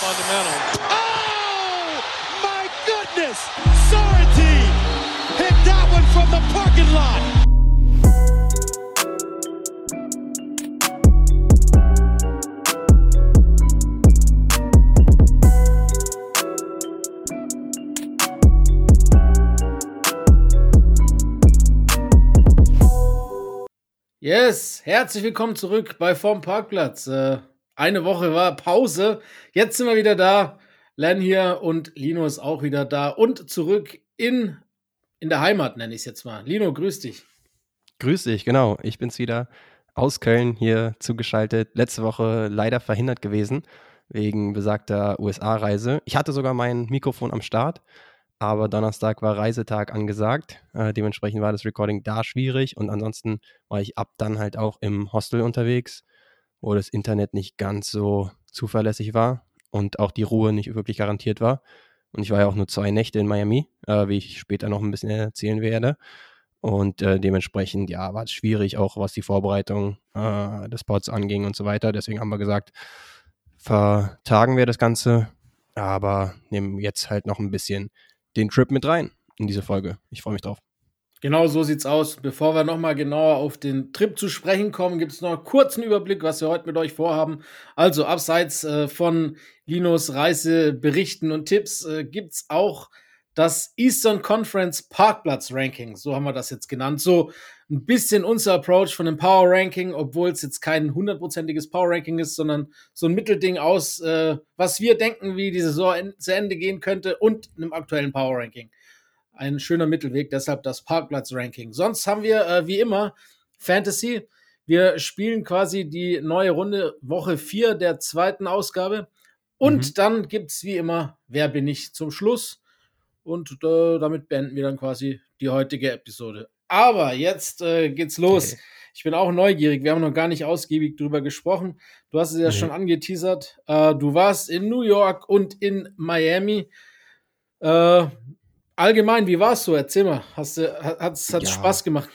fundamental. Oh, my goodness! Sorrentine hit that one from the parking lot. Yes, herzlich willkommen zurück bei Vom Parkplatz. Äh, eine Woche war Pause. Jetzt sind wir wieder da. Len hier und Lino ist auch wieder da und zurück in, in der Heimat, nenne ich es jetzt mal. Lino, grüß dich. Grüß dich, genau. Ich bin's wieder aus Köln hier zugeschaltet. Letzte Woche leider verhindert gewesen wegen besagter USA-Reise. Ich hatte sogar mein Mikrofon am Start, aber Donnerstag war Reisetag angesagt. Äh, dementsprechend war das Recording da schwierig und ansonsten war ich ab dann halt auch im Hostel unterwegs, wo das Internet nicht ganz so zuverlässig war und auch die Ruhe nicht wirklich garantiert war. Und ich war ja auch nur zwei Nächte in Miami, äh, wie ich später noch ein bisschen erzählen werde. Und äh, dementsprechend, ja, war es schwierig, auch was die Vorbereitung äh, des Pods anging und so weiter. Deswegen haben wir gesagt, vertagen wir das Ganze, aber nehmen jetzt halt noch ein bisschen den Trip mit rein in diese Folge. Ich freue mich drauf. Genau so sieht's aus. Bevor wir nochmal genauer auf den Trip zu sprechen kommen, gibt es noch einen kurzen Überblick, was wir heute mit euch vorhaben. Also, abseits äh, von Linos Reiseberichten und Tipps äh, es auch das Eastern Conference Parkplatz Ranking. So haben wir das jetzt genannt. So ein bisschen unser Approach von dem Power Ranking, obwohl es jetzt kein hundertprozentiges Power Ranking ist, sondern so ein Mittelding aus, äh, was wir denken, wie die Saison zu Ende gehen könnte und einem aktuellen Power Ranking ein schöner Mittelweg, deshalb das Parkplatz-Ranking. Sonst haben wir äh, wie immer Fantasy. Wir spielen quasi die neue Runde Woche 4 der zweiten Ausgabe. Und mhm. dann gibt es wie immer Wer bin ich zum Schluss. Und äh, damit beenden wir dann quasi die heutige Episode. Aber jetzt äh, geht's los. Okay. Ich bin auch neugierig. Wir haben noch gar nicht ausgiebig drüber gesprochen. Du hast es ja nee. schon angeteasert. Äh, du warst in New York und in Miami. Äh, allgemein, wie war es so? Erzähl mal. Hast du, hat es ja, Spaß gemacht?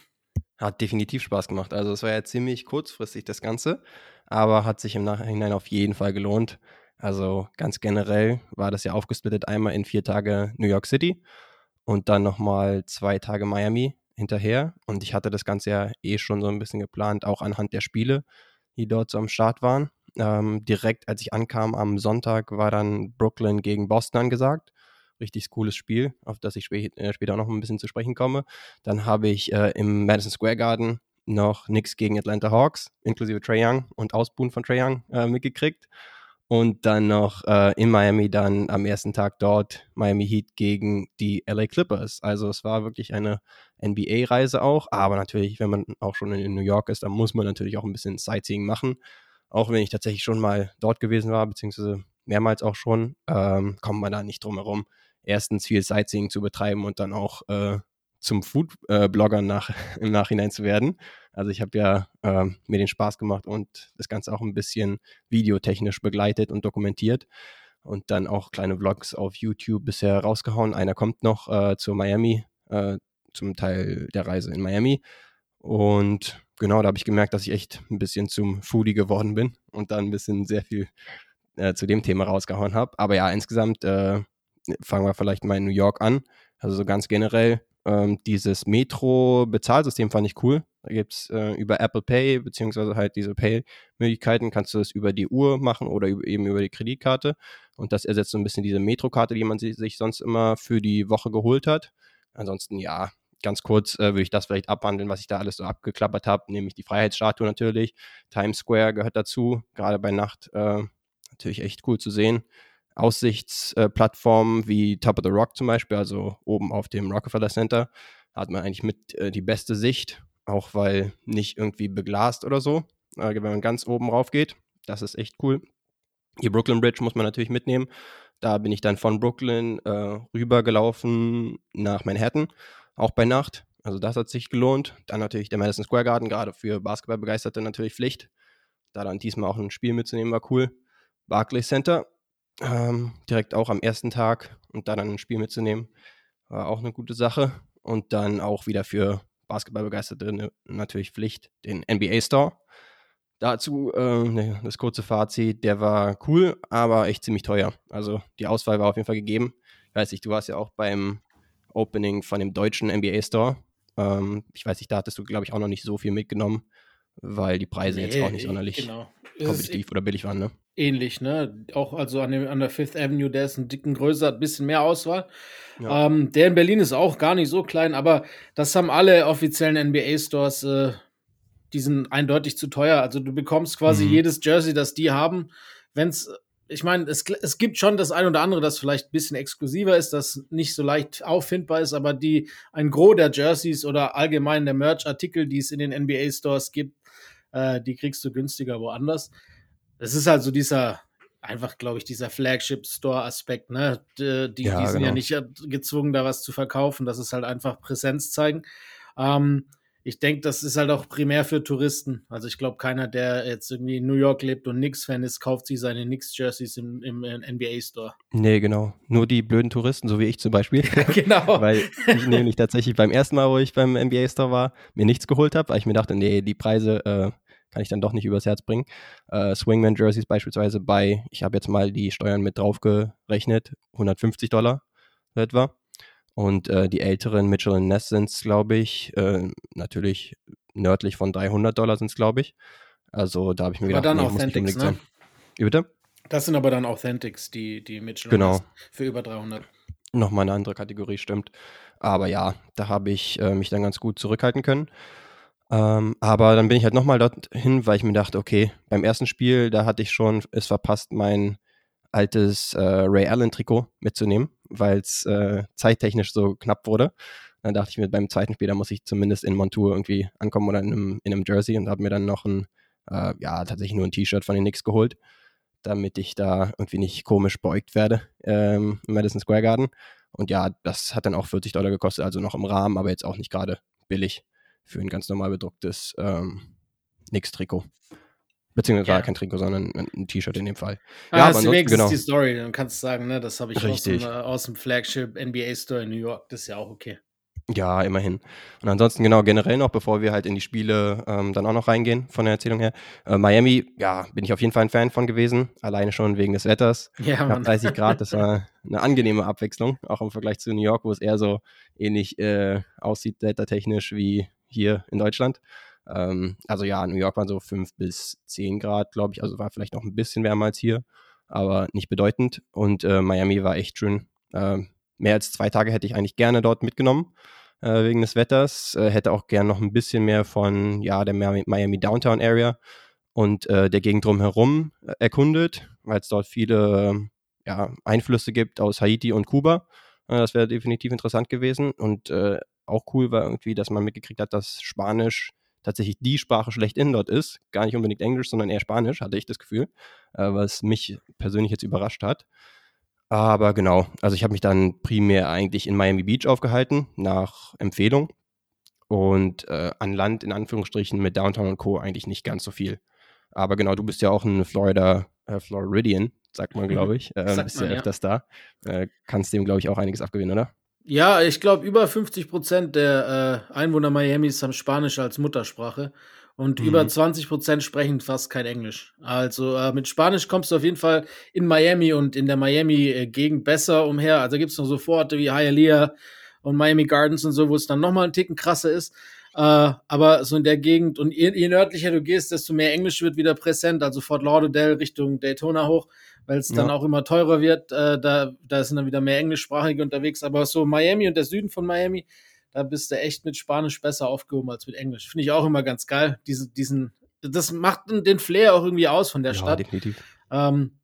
Hat definitiv Spaß gemacht. Also es war ja ziemlich kurzfristig das Ganze, aber hat sich im Nachhinein auf jeden Fall gelohnt. Also ganz generell war das ja aufgesplittet einmal in vier Tage New York City und dann nochmal zwei Tage Miami hinterher. Und ich hatte das Ganze ja eh schon so ein bisschen geplant, auch anhand der Spiele, die dort so am Start waren. Ähm, direkt als ich ankam am Sonntag war dann Brooklyn gegen Boston angesagt richtig cooles Spiel, auf das ich spä äh, später auch noch ein bisschen zu sprechen komme. Dann habe ich äh, im Madison Square Garden noch nichts gegen Atlanta Hawks, inklusive Trey Young und Ausbuhen von Trey Young äh, mitgekriegt. Und dann noch äh, in Miami dann am ersten Tag dort Miami Heat gegen die LA Clippers. Also es war wirklich eine NBA-Reise auch. Aber natürlich, wenn man auch schon in New York ist, dann muss man natürlich auch ein bisschen Sightseeing machen. Auch wenn ich tatsächlich schon mal dort gewesen war, beziehungsweise mehrmals auch schon, ähm, kommt man da nicht drum herum, erstens viel Sightseeing zu betreiben und dann auch äh, zum Food-Blogger nach, im Nachhinein zu werden. Also ich habe ja äh, mir den Spaß gemacht und das Ganze auch ein bisschen videotechnisch begleitet und dokumentiert und dann auch kleine Vlogs auf YouTube bisher rausgehauen. Einer kommt noch äh, zu Miami, äh, zum Teil der Reise in Miami. Und genau, da habe ich gemerkt, dass ich echt ein bisschen zum Foodie geworden bin und dann ein bisschen sehr viel äh, zu dem Thema rausgehauen habe. Aber ja, insgesamt äh, fangen wir vielleicht mal in New York an. Also so ganz generell, ähm, dieses Metro-Bezahlsystem fand ich cool. Da gibt es äh, über Apple Pay, beziehungsweise halt diese Pay-Möglichkeiten, kannst du das über die Uhr machen oder über, eben über die Kreditkarte. Und das ersetzt so ein bisschen diese Metro-Karte, die man sich sonst immer für die Woche geholt hat. Ansonsten, ja, ganz kurz äh, würde ich das vielleicht abhandeln, was ich da alles so abgeklappert habe, nämlich die Freiheitsstatue natürlich. Times Square gehört dazu, gerade bei Nacht äh, natürlich echt cool zu sehen. Aussichtsplattformen wie Top of the Rock zum Beispiel, also oben auf dem Rockefeller Center, hat man eigentlich mit äh, die beste Sicht, auch weil nicht irgendwie beglast oder so, äh, wenn man ganz oben rauf geht. Das ist echt cool. Die Brooklyn Bridge muss man natürlich mitnehmen. Da bin ich dann von Brooklyn äh, rübergelaufen nach Manhattan, auch bei Nacht. Also das hat sich gelohnt. Dann natürlich der Madison Square Garden, gerade für Basketballbegeisterte natürlich Pflicht. Da dann diesmal auch ein Spiel mitzunehmen, war cool. Barclays Center ähm, direkt auch am ersten Tag und da dann ein Spiel mitzunehmen, war auch eine gute Sache. Und dann auch wieder für Basketballbegeisterte natürlich Pflicht, den NBA Store. dazu äh, das kurze Fazit, der war cool, aber echt ziemlich teuer. Also die Auswahl war auf jeden Fall gegeben. Ich weiß nicht, du warst ja auch beim Opening von dem deutschen NBA Store. Ähm, ich weiß nicht, da hattest du, glaube ich, auch noch nicht so viel mitgenommen, weil die Preise nee, jetzt auch nicht sonderlich genau. kompetitiv oder billig waren, ne? Ähnlich, ne? Auch also an, dem, an der Fifth Avenue, der ist ein dicken größer, hat ein bisschen mehr Auswahl. Ja. Ähm, der in Berlin ist auch gar nicht so klein, aber das haben alle offiziellen NBA-Stores, äh, die sind eindeutig zu teuer. Also du bekommst quasi mhm. jedes Jersey, das die haben, wenn es ich meine, es, es gibt schon das ein oder andere, das vielleicht ein bisschen exklusiver ist, das nicht so leicht auffindbar ist, aber die ein Gros der Jerseys oder allgemein der Merch-Artikel, die es in den NBA-Stores gibt, äh, die kriegst du günstiger woanders. Es ist halt so dieser, einfach, glaube ich, dieser Flagship-Store-Aspekt, ne? Die, die, ja, die sind genau. ja nicht gezwungen, da was zu verkaufen. Das ist halt einfach Präsenz zeigen. Ähm, ich denke, das ist halt auch primär für Touristen. Also ich glaube, keiner, der jetzt irgendwie in New York lebt und Knicks-Fan ist, kauft sich seine Knicks-Jerseys im, im, im NBA-Store. Nee, genau. Nur die blöden Touristen, so wie ich zum Beispiel. genau. weil ich nämlich tatsächlich beim ersten Mal, wo ich beim NBA-Store war, mir nichts geholt habe, weil ich mir dachte, nee, die Preise äh, kann ich dann doch nicht übers Herz bringen. Äh, Swingman-Jerseys beispielsweise bei, ich habe jetzt mal die Steuern mit drauf gerechnet, 150 Dollar etwa. Und äh, die älteren Mitchell Ness sind es, glaube ich, äh, natürlich nördlich von 300 Dollar sind es, glaube ich. Also da habe ich mir aber gedacht, dann nee, Authentics, ne? Wie bitte? Das sind aber dann Authentics, die, die Mitchell genau. für über 300. Nochmal eine andere Kategorie, stimmt. Aber ja, da habe ich äh, mich dann ganz gut zurückhalten können. Ähm, aber dann bin ich halt nochmal dorthin, weil ich mir dachte, okay, beim ersten Spiel, da hatte ich schon es verpasst, mein altes äh, Ray Allen-Trikot mitzunehmen, weil es äh, zeittechnisch so knapp wurde. Dann dachte ich mir, beim zweiten Spiel, da muss ich zumindest in Montour irgendwie ankommen oder in einem, in einem Jersey und habe mir dann noch ein, äh, ja, tatsächlich nur ein T-Shirt von den Knicks geholt, damit ich da irgendwie nicht komisch beugt werde ähm, im Madison Square Garden. Und ja, das hat dann auch 40 Dollar gekostet, also noch im Rahmen, aber jetzt auch nicht gerade billig für ein ganz normal bedrucktes ähm, Knicks-Trikot. Beziehungsweise ja. kein Trikot, sondern ein T-Shirt in dem Fall. Ah, ja, aber ansonsten, genau. die Story. Dann kannst du sagen, ne, das habe ich aus dem, äh, aus dem, Flagship NBA Store in New York. Das ist ja auch okay. Ja, immerhin. Und ansonsten genau generell noch, bevor wir halt in die Spiele ähm, dann auch noch reingehen von der Erzählung her. Äh, Miami, ja, bin ich auf jeden Fall ein Fan von gewesen. Alleine schon wegen des Wetters. Ja, Mann. 30 Grad, das war eine angenehme Abwechslung, auch im Vergleich zu New York, wo es eher so ähnlich äh, aussieht, wettertechnisch wie hier in Deutschland. Ähm, also ja, New York waren so 5 bis 10 Grad, glaube ich. Also war vielleicht noch ein bisschen wärmer als hier, aber nicht bedeutend. Und äh, Miami war echt schön. Äh, mehr als zwei Tage hätte ich eigentlich gerne dort mitgenommen äh, wegen des Wetters. Äh, hätte auch gerne noch ein bisschen mehr von ja, der Miami Downtown Area und äh, der Gegend drumherum äh, erkundet, weil es dort viele ja, Einflüsse gibt aus Haiti und Kuba. das wäre definitiv interessant gewesen. Und auch cool war irgendwie, dass man mitgekriegt hat, dass Spanisch tatsächlich die Sprache schlechthin dort ist. Gar nicht unbedingt Englisch, sondern eher Spanisch, hatte ich das Gefühl, äh, was mich persönlich jetzt überrascht hat. Aber genau, also ich habe mich dann primär eigentlich in Miami Beach aufgehalten, nach Empfehlung. Und äh, an Land, in Anführungsstrichen, mit Downtown und Co. eigentlich nicht ganz so viel. Aber genau, du bist ja auch ein Florida, äh, Floridian, sagt man, glaube ich. Äh, bist ja öfters da. Äh, kannst dem, glaube ich, auch einiges abgewinnen, oder? Ja, ich glaube, über 50 Prozent der äh, Einwohner Miamis haben Spanisch als Muttersprache und mhm. über 20 Prozent sprechen fast kein Englisch. Also äh, mit Spanisch kommst du auf jeden Fall in Miami und in der Miami-Gegend besser umher. Also gibt es noch so Vororte wie Hialeah und Miami Gardens und so, wo es dann nochmal einen Ticken krasser ist. Äh, aber so in der Gegend und je, je, nördlicher du gehst, desto mehr Englisch wird wieder präsent. Also Fort Lauderdale Richtung Daytona hoch weil es dann ja. auch immer teurer wird. Äh, da, da sind dann wieder mehr Englischsprachige unterwegs. Aber so Miami und der Süden von Miami, da bist du echt mit Spanisch besser aufgehoben als mit Englisch. Finde ich auch immer ganz geil. Diese, diesen, das macht den Flair auch irgendwie aus von der ja, Stadt. Definitiv. Ähm,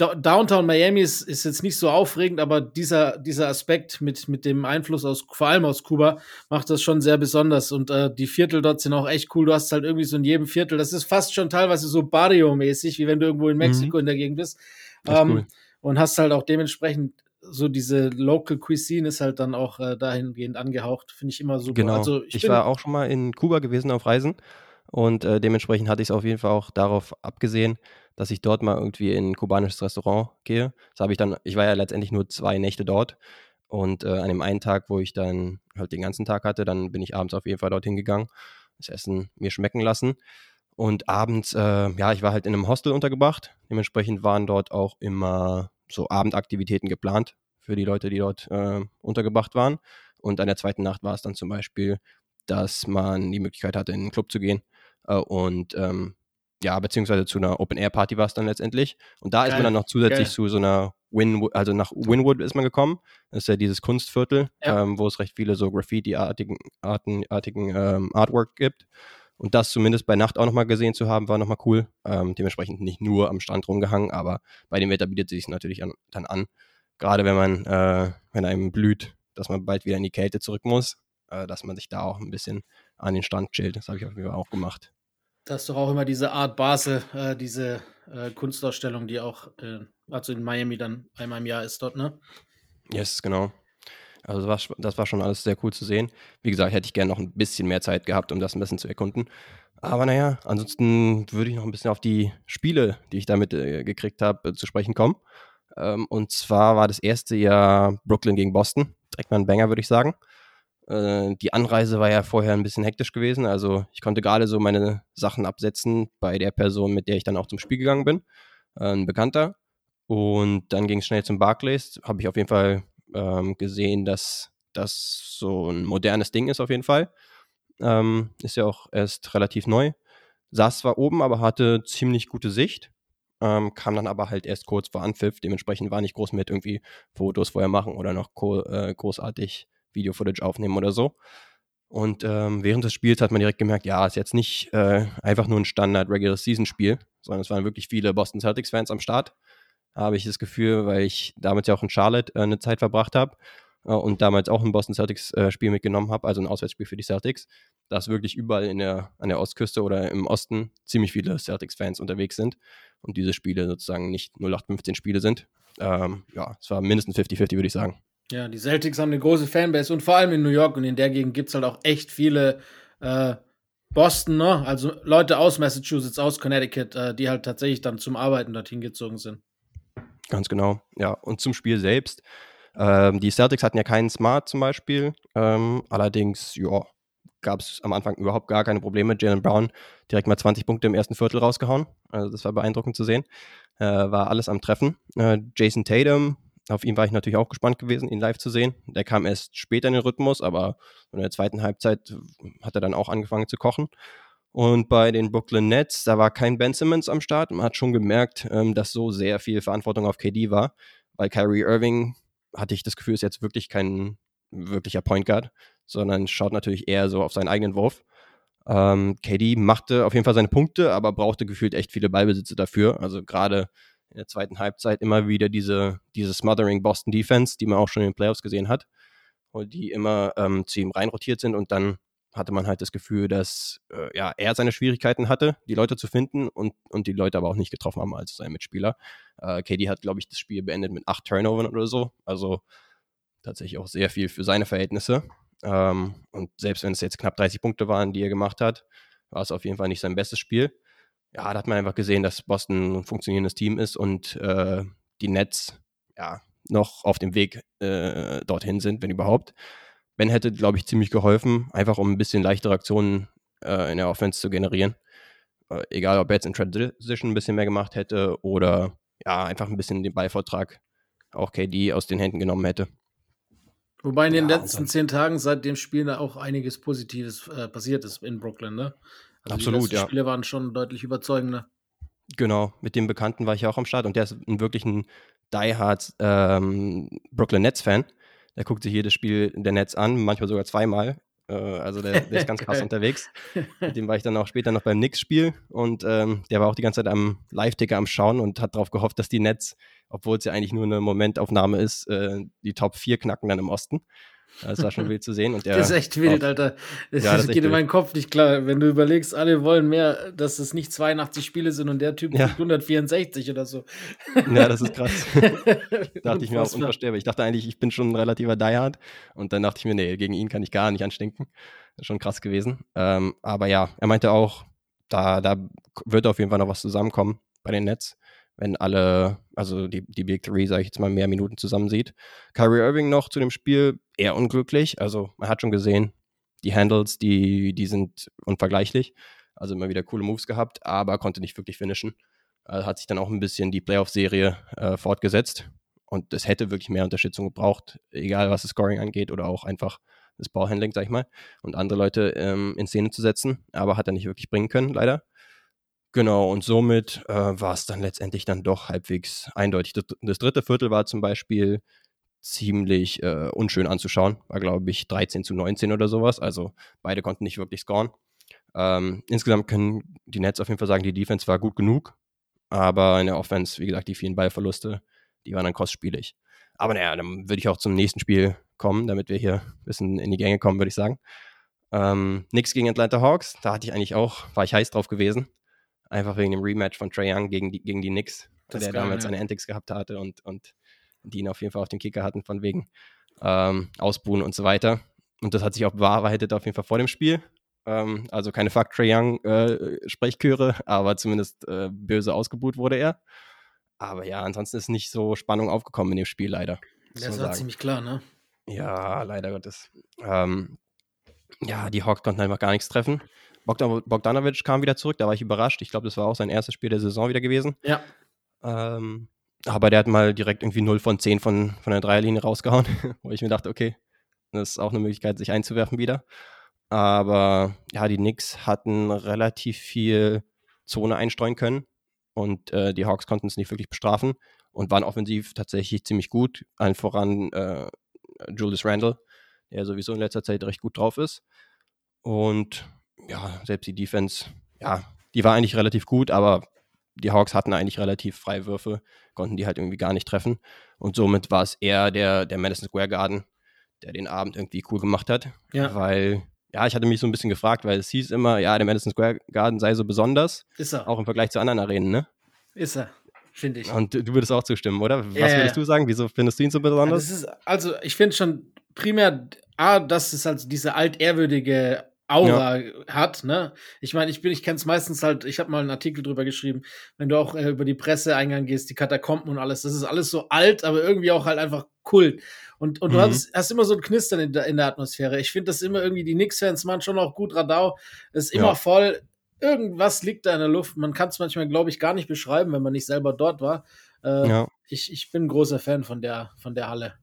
Downtown Miami ist, ist, jetzt nicht so aufregend, aber dieser, dieser Aspekt mit, mit dem Einfluss aus, vor allem aus Kuba, macht das schon sehr besonders. Und äh, die Viertel dort sind auch echt cool. Du hast halt irgendwie so in jedem Viertel, das ist fast schon teilweise so Barrio-mäßig, wie wenn du irgendwo in mhm. Mexiko mhm. in der Gegend bist. Ähm, cool. Und hast halt auch dementsprechend so diese Local Cuisine ist halt dann auch äh, dahingehend angehaucht. Finde ich immer super. Genau. Also ich, ich war auch schon mal in Kuba gewesen auf Reisen und äh, dementsprechend hatte ich es auf jeden Fall auch darauf abgesehen, dass ich dort mal irgendwie in ein kubanisches Restaurant gehe. Das habe ich dann, ich war ja letztendlich nur zwei Nächte dort. Und äh, an dem einen Tag, wo ich dann halt den ganzen Tag hatte, dann bin ich abends auf jeden Fall dorthin gegangen, das Essen mir schmecken lassen. Und abends, äh, ja, ich war halt in einem Hostel untergebracht. Dementsprechend waren dort auch immer so Abendaktivitäten geplant für die Leute, die dort äh, untergebracht waren. Und an der zweiten Nacht war es dann zum Beispiel, dass man die Möglichkeit hatte, in einen Club zu gehen äh, und ähm, ja, beziehungsweise zu einer Open-Air-Party war es dann letztendlich. Und da Geil. ist man dann noch zusätzlich Geil. zu so einer Winwood, also nach Winwood ist man gekommen. Das ist ja dieses Kunstviertel, ja. ähm, wo es recht viele so Graffiti-artigen Arten, artigen, ähm, Artwork gibt. Und das zumindest bei Nacht auch nochmal gesehen zu haben, war nochmal cool. Ähm, dementsprechend nicht nur am Strand rumgehangen, aber bei dem Wetter bietet sich natürlich an, dann an. Gerade wenn man, äh, wenn einem blüht, dass man bald wieder in die Kälte zurück muss, äh, dass man sich da auch ein bisschen an den Strand chillt. Das habe ich auf jeden Fall auch gemacht. Das ist doch auch immer diese Art Basel, äh, diese äh, Kunstausstellung, die auch, äh, also in Miami dann einmal im Jahr ist dort, ne? Yes, genau. Also das war, das war schon alles sehr cool zu sehen. Wie gesagt, hätte ich gerne noch ein bisschen mehr Zeit gehabt, um das ein bisschen zu erkunden. Aber naja, ansonsten würde ich noch ein bisschen auf die Spiele, die ich damit äh, gekriegt habe, äh, zu sprechen kommen. Ähm, und zwar war das erste Jahr Brooklyn gegen Boston. Direkt mal ein Banger, würde ich sagen. Äh, die Anreise war ja vorher ein bisschen hektisch gewesen. Also ich konnte gerade so meine Sachen absetzen bei der Person, mit der ich dann auch zum Spiel gegangen bin. Äh, ein Bekannter. Und dann ging es schnell zum Barclays. Habe ich auf jeden Fall ähm, gesehen, dass das so ein modernes Ding ist auf jeden Fall. Ähm, ist ja auch erst relativ neu. Saß zwar oben, aber hatte ziemlich gute Sicht. Ähm, kam dann aber halt erst kurz vor Anpfiff. Dementsprechend war nicht groß mit irgendwie Fotos vorher machen oder noch äh, großartig Video-Footage aufnehmen oder so. Und ähm, während des Spiels hat man direkt gemerkt, ja, ist jetzt nicht äh, einfach nur ein Standard Regular Season Spiel, sondern es waren wirklich viele Boston Celtics Fans am Start. Habe ich das Gefühl, weil ich damals ja auch in Charlotte äh, eine Zeit verbracht habe äh, und damals auch ein Boston Celtics äh, mitgenommen habe, also ein Auswärtsspiel für die Celtics, dass wirklich überall in der, an der Ostküste oder im Osten ziemlich viele Celtics Fans unterwegs sind und diese Spiele sozusagen nicht 0815 Spiele sind. Ähm, ja, es war mindestens 50-50, würde ich sagen. Ja, die Celtics haben eine große Fanbase und vor allem in New York und in der Gegend gibt es halt auch echt viele äh, Boston, ne? also Leute aus Massachusetts, aus Connecticut, äh, die halt tatsächlich dann zum Arbeiten dorthin gezogen sind. Ganz genau, ja. Und zum Spiel selbst. Ähm, die Celtics hatten ja keinen Smart zum Beispiel. Ähm, allerdings, ja, gab es am Anfang überhaupt gar keine Probleme. Jalen Brown direkt mal 20 Punkte im ersten Viertel rausgehauen. Also das war beeindruckend zu sehen. Äh, war alles am Treffen. Äh, Jason Tatum auf ihn war ich natürlich auch gespannt gewesen, ihn live zu sehen. Der kam erst später in den Rhythmus, aber in der zweiten Halbzeit hat er dann auch angefangen zu kochen. Und bei den Brooklyn Nets, da war kein Ben Simmons am Start. Man hat schon gemerkt, ähm, dass so sehr viel Verantwortung auf KD war, weil Kyrie Irving, hatte ich das Gefühl, ist jetzt wirklich kein wirklicher Point Guard, sondern schaut natürlich eher so auf seinen eigenen Wurf. Ähm, KD machte auf jeden Fall seine Punkte, aber brauchte gefühlt echt viele Ballbesitze dafür. Also gerade in der zweiten Halbzeit immer wieder diese, diese Smothering Boston Defense, die man auch schon in den Playoffs gesehen hat, und die immer ähm, zu ihm reinrotiert sind und dann hatte man halt das Gefühl, dass äh, ja, er seine Schwierigkeiten hatte, die Leute zu finden und, und die Leute aber auch nicht getroffen haben als sein Mitspieler. Äh, KD hat, glaube ich, das Spiel beendet mit acht Turnovern oder so. Also tatsächlich auch sehr viel für seine Verhältnisse. Ähm, und selbst wenn es jetzt knapp 30 Punkte waren, die er gemacht hat, war es auf jeden Fall nicht sein bestes Spiel ja, da hat man einfach gesehen, dass Boston ein funktionierendes Team ist und äh, die Nets ja noch auf dem Weg äh, dorthin sind, wenn überhaupt. Ben hätte, glaube ich, ziemlich geholfen, einfach um ein bisschen leichtere Aktionen äh, in der Offense zu generieren. Äh, egal, ob er jetzt in Transition ein bisschen mehr gemacht hätte oder ja, einfach ein bisschen den Ballvortrag auch KD aus den Händen genommen hätte. Wobei in den ja, letzten zehn Tagen seit dem Spiel da auch einiges Positives äh, passiert ist in Brooklyn, ne? Also Absolut, die ja. Spiele waren schon deutlich überzeugender. Genau, mit dem Bekannten war ich ja auch am Start und der ist ein, wirklich ein diehard ähm, Brooklyn Nets-Fan. Der guckt sich jedes Spiel der Nets an, manchmal sogar zweimal. Äh, also der, der, ist ganz krass unterwegs. Mit dem war ich dann auch später noch beim Knicks-Spiel und ähm, der war auch die ganze Zeit am Live-Ticker am Schauen und hat darauf gehofft, dass die Nets, obwohl es ja eigentlich nur eine Momentaufnahme ist, äh, die Top 4 knacken dann im Osten. Das war schon wild zu sehen. Und der das ist echt wild, Alter. Das, ja, das geht in meinen Kopf nicht klar. Wenn du überlegst, alle wollen mehr, dass es nicht 82 Spiele sind und der Typ ja. 164 oder so. Ja, das ist krass. dachte ich mir auch unvorstellbar. Ich dachte eigentlich, ich bin schon ein relativer Diehard. Und dann dachte ich mir, nee, gegen ihn kann ich gar nicht anstinken. Das ist schon krass gewesen. Ähm, aber ja, er meinte auch, da, da wird auf jeden Fall noch was zusammenkommen bei den Nets wenn alle, also die, die Big Three, sage ich jetzt mal, mehr Minuten zusammen sieht. Kyrie Irving noch zu dem Spiel eher unglücklich. Also man hat schon gesehen, die Handles, die, die sind unvergleichlich. Also immer wieder coole Moves gehabt, aber konnte nicht wirklich finishen. Also hat sich dann auch ein bisschen die Playoff-Serie äh, fortgesetzt. Und es hätte wirklich mehr Unterstützung gebraucht, egal was das Scoring angeht oder auch einfach das Ballhandling, sag ich mal, und andere Leute ähm, in Szene zu setzen. Aber hat er nicht wirklich bringen können, leider. Genau, und somit äh, war es dann letztendlich dann doch halbwegs eindeutig. Das, das dritte Viertel war zum Beispiel ziemlich äh, unschön anzuschauen. War, glaube ich, 13 zu 19 oder sowas. Also beide konnten nicht wirklich scoren. Ähm, insgesamt können die Nets auf jeden Fall sagen, die Defense war gut genug. Aber in der Offense, wie gesagt, die vielen Ballverluste, die waren dann kostspielig. Aber naja, dann würde ich auch zum nächsten Spiel kommen, damit wir hier ein bisschen in die Gänge kommen, würde ich sagen. Ähm, nix gegen Atlanta Hawks, da hatte ich eigentlich auch, war ich heiß drauf gewesen. Einfach wegen dem Rematch von Trey Young gegen die, gegen die Knicks, der geil, damals ja. seine Antics gehabt hatte und, und die ihn auf jeden Fall auf dem Kicker hatten, von wegen ähm, Ausbuhen und so weiter. Und das hat sich auch bewahrheitet auf jeden Fall vor dem Spiel. Ähm, also keine Fuck Trey Young äh, Sprechchöre, aber zumindest äh, böse ausgebuht wurde er. Aber ja, ansonsten ist nicht so Spannung aufgekommen in dem Spiel leider. Das war ziemlich klar, ne? Ja, leider Gottes. Ähm, ja, die Hawks konnten einfach gar nichts treffen. Bogdan Bogdanovic kam wieder zurück, da war ich überrascht. Ich glaube, das war auch sein erstes Spiel der Saison wieder gewesen. Ja. Ähm, aber der hat mal direkt irgendwie 0 von 10 von, von der Dreierlinie rausgehauen, wo ich mir dachte, okay, das ist auch eine Möglichkeit, sich einzuwerfen wieder. Aber ja, die Knicks hatten relativ viel Zone einstreuen können und äh, die Hawks konnten es nicht wirklich bestrafen und waren offensiv tatsächlich ziemlich gut. Allen voran äh, Julius Randle, der sowieso in letzter Zeit recht gut drauf ist. Und ja, selbst die Defense, ja, die war eigentlich relativ gut, aber die Hawks hatten eigentlich relativ freie Würfe, konnten die halt irgendwie gar nicht treffen. Und somit war es eher der, der Madison Square Garden, der den Abend irgendwie cool gemacht hat. Ja. Weil, ja, ich hatte mich so ein bisschen gefragt, weil es hieß immer, ja, der Madison Square Garden sei so besonders. Ist er. Auch im Vergleich zu anderen Arenen, ne? Ist er, finde ich. Und du würdest auch zustimmen, oder? Was Ja, ja, würdest du sagen? Wieso findest du ihn so besonders? Das ist, also, ich finde schon primär, A, dass es halt diese altehrwürdige Aura hat, ne? Ich meine, ich bin, ich kenne es meistens halt, ich habe mal einen Artikel drüber geschrieben, wenn du auch äh, über die Presseeingang gehst, die Katakomben und alles, das ist alles so alt, aber irgendwie auch halt einfach Kult. Und, und du Mhm. hast, hast immer so ein Knistern in der, in der Atmosphäre. Ich finde das immer irgendwie, die Knicks-Fans machen schon auch gut Radau, ist immer Ja. voll. Irgendwas liegt da in der Luft. Man kann es manchmal, glaube ich, gar nicht beschreiben, wenn man nicht selber dort war. Äh, ja. ich, ich bin ein großer Fan von der, von der Halle.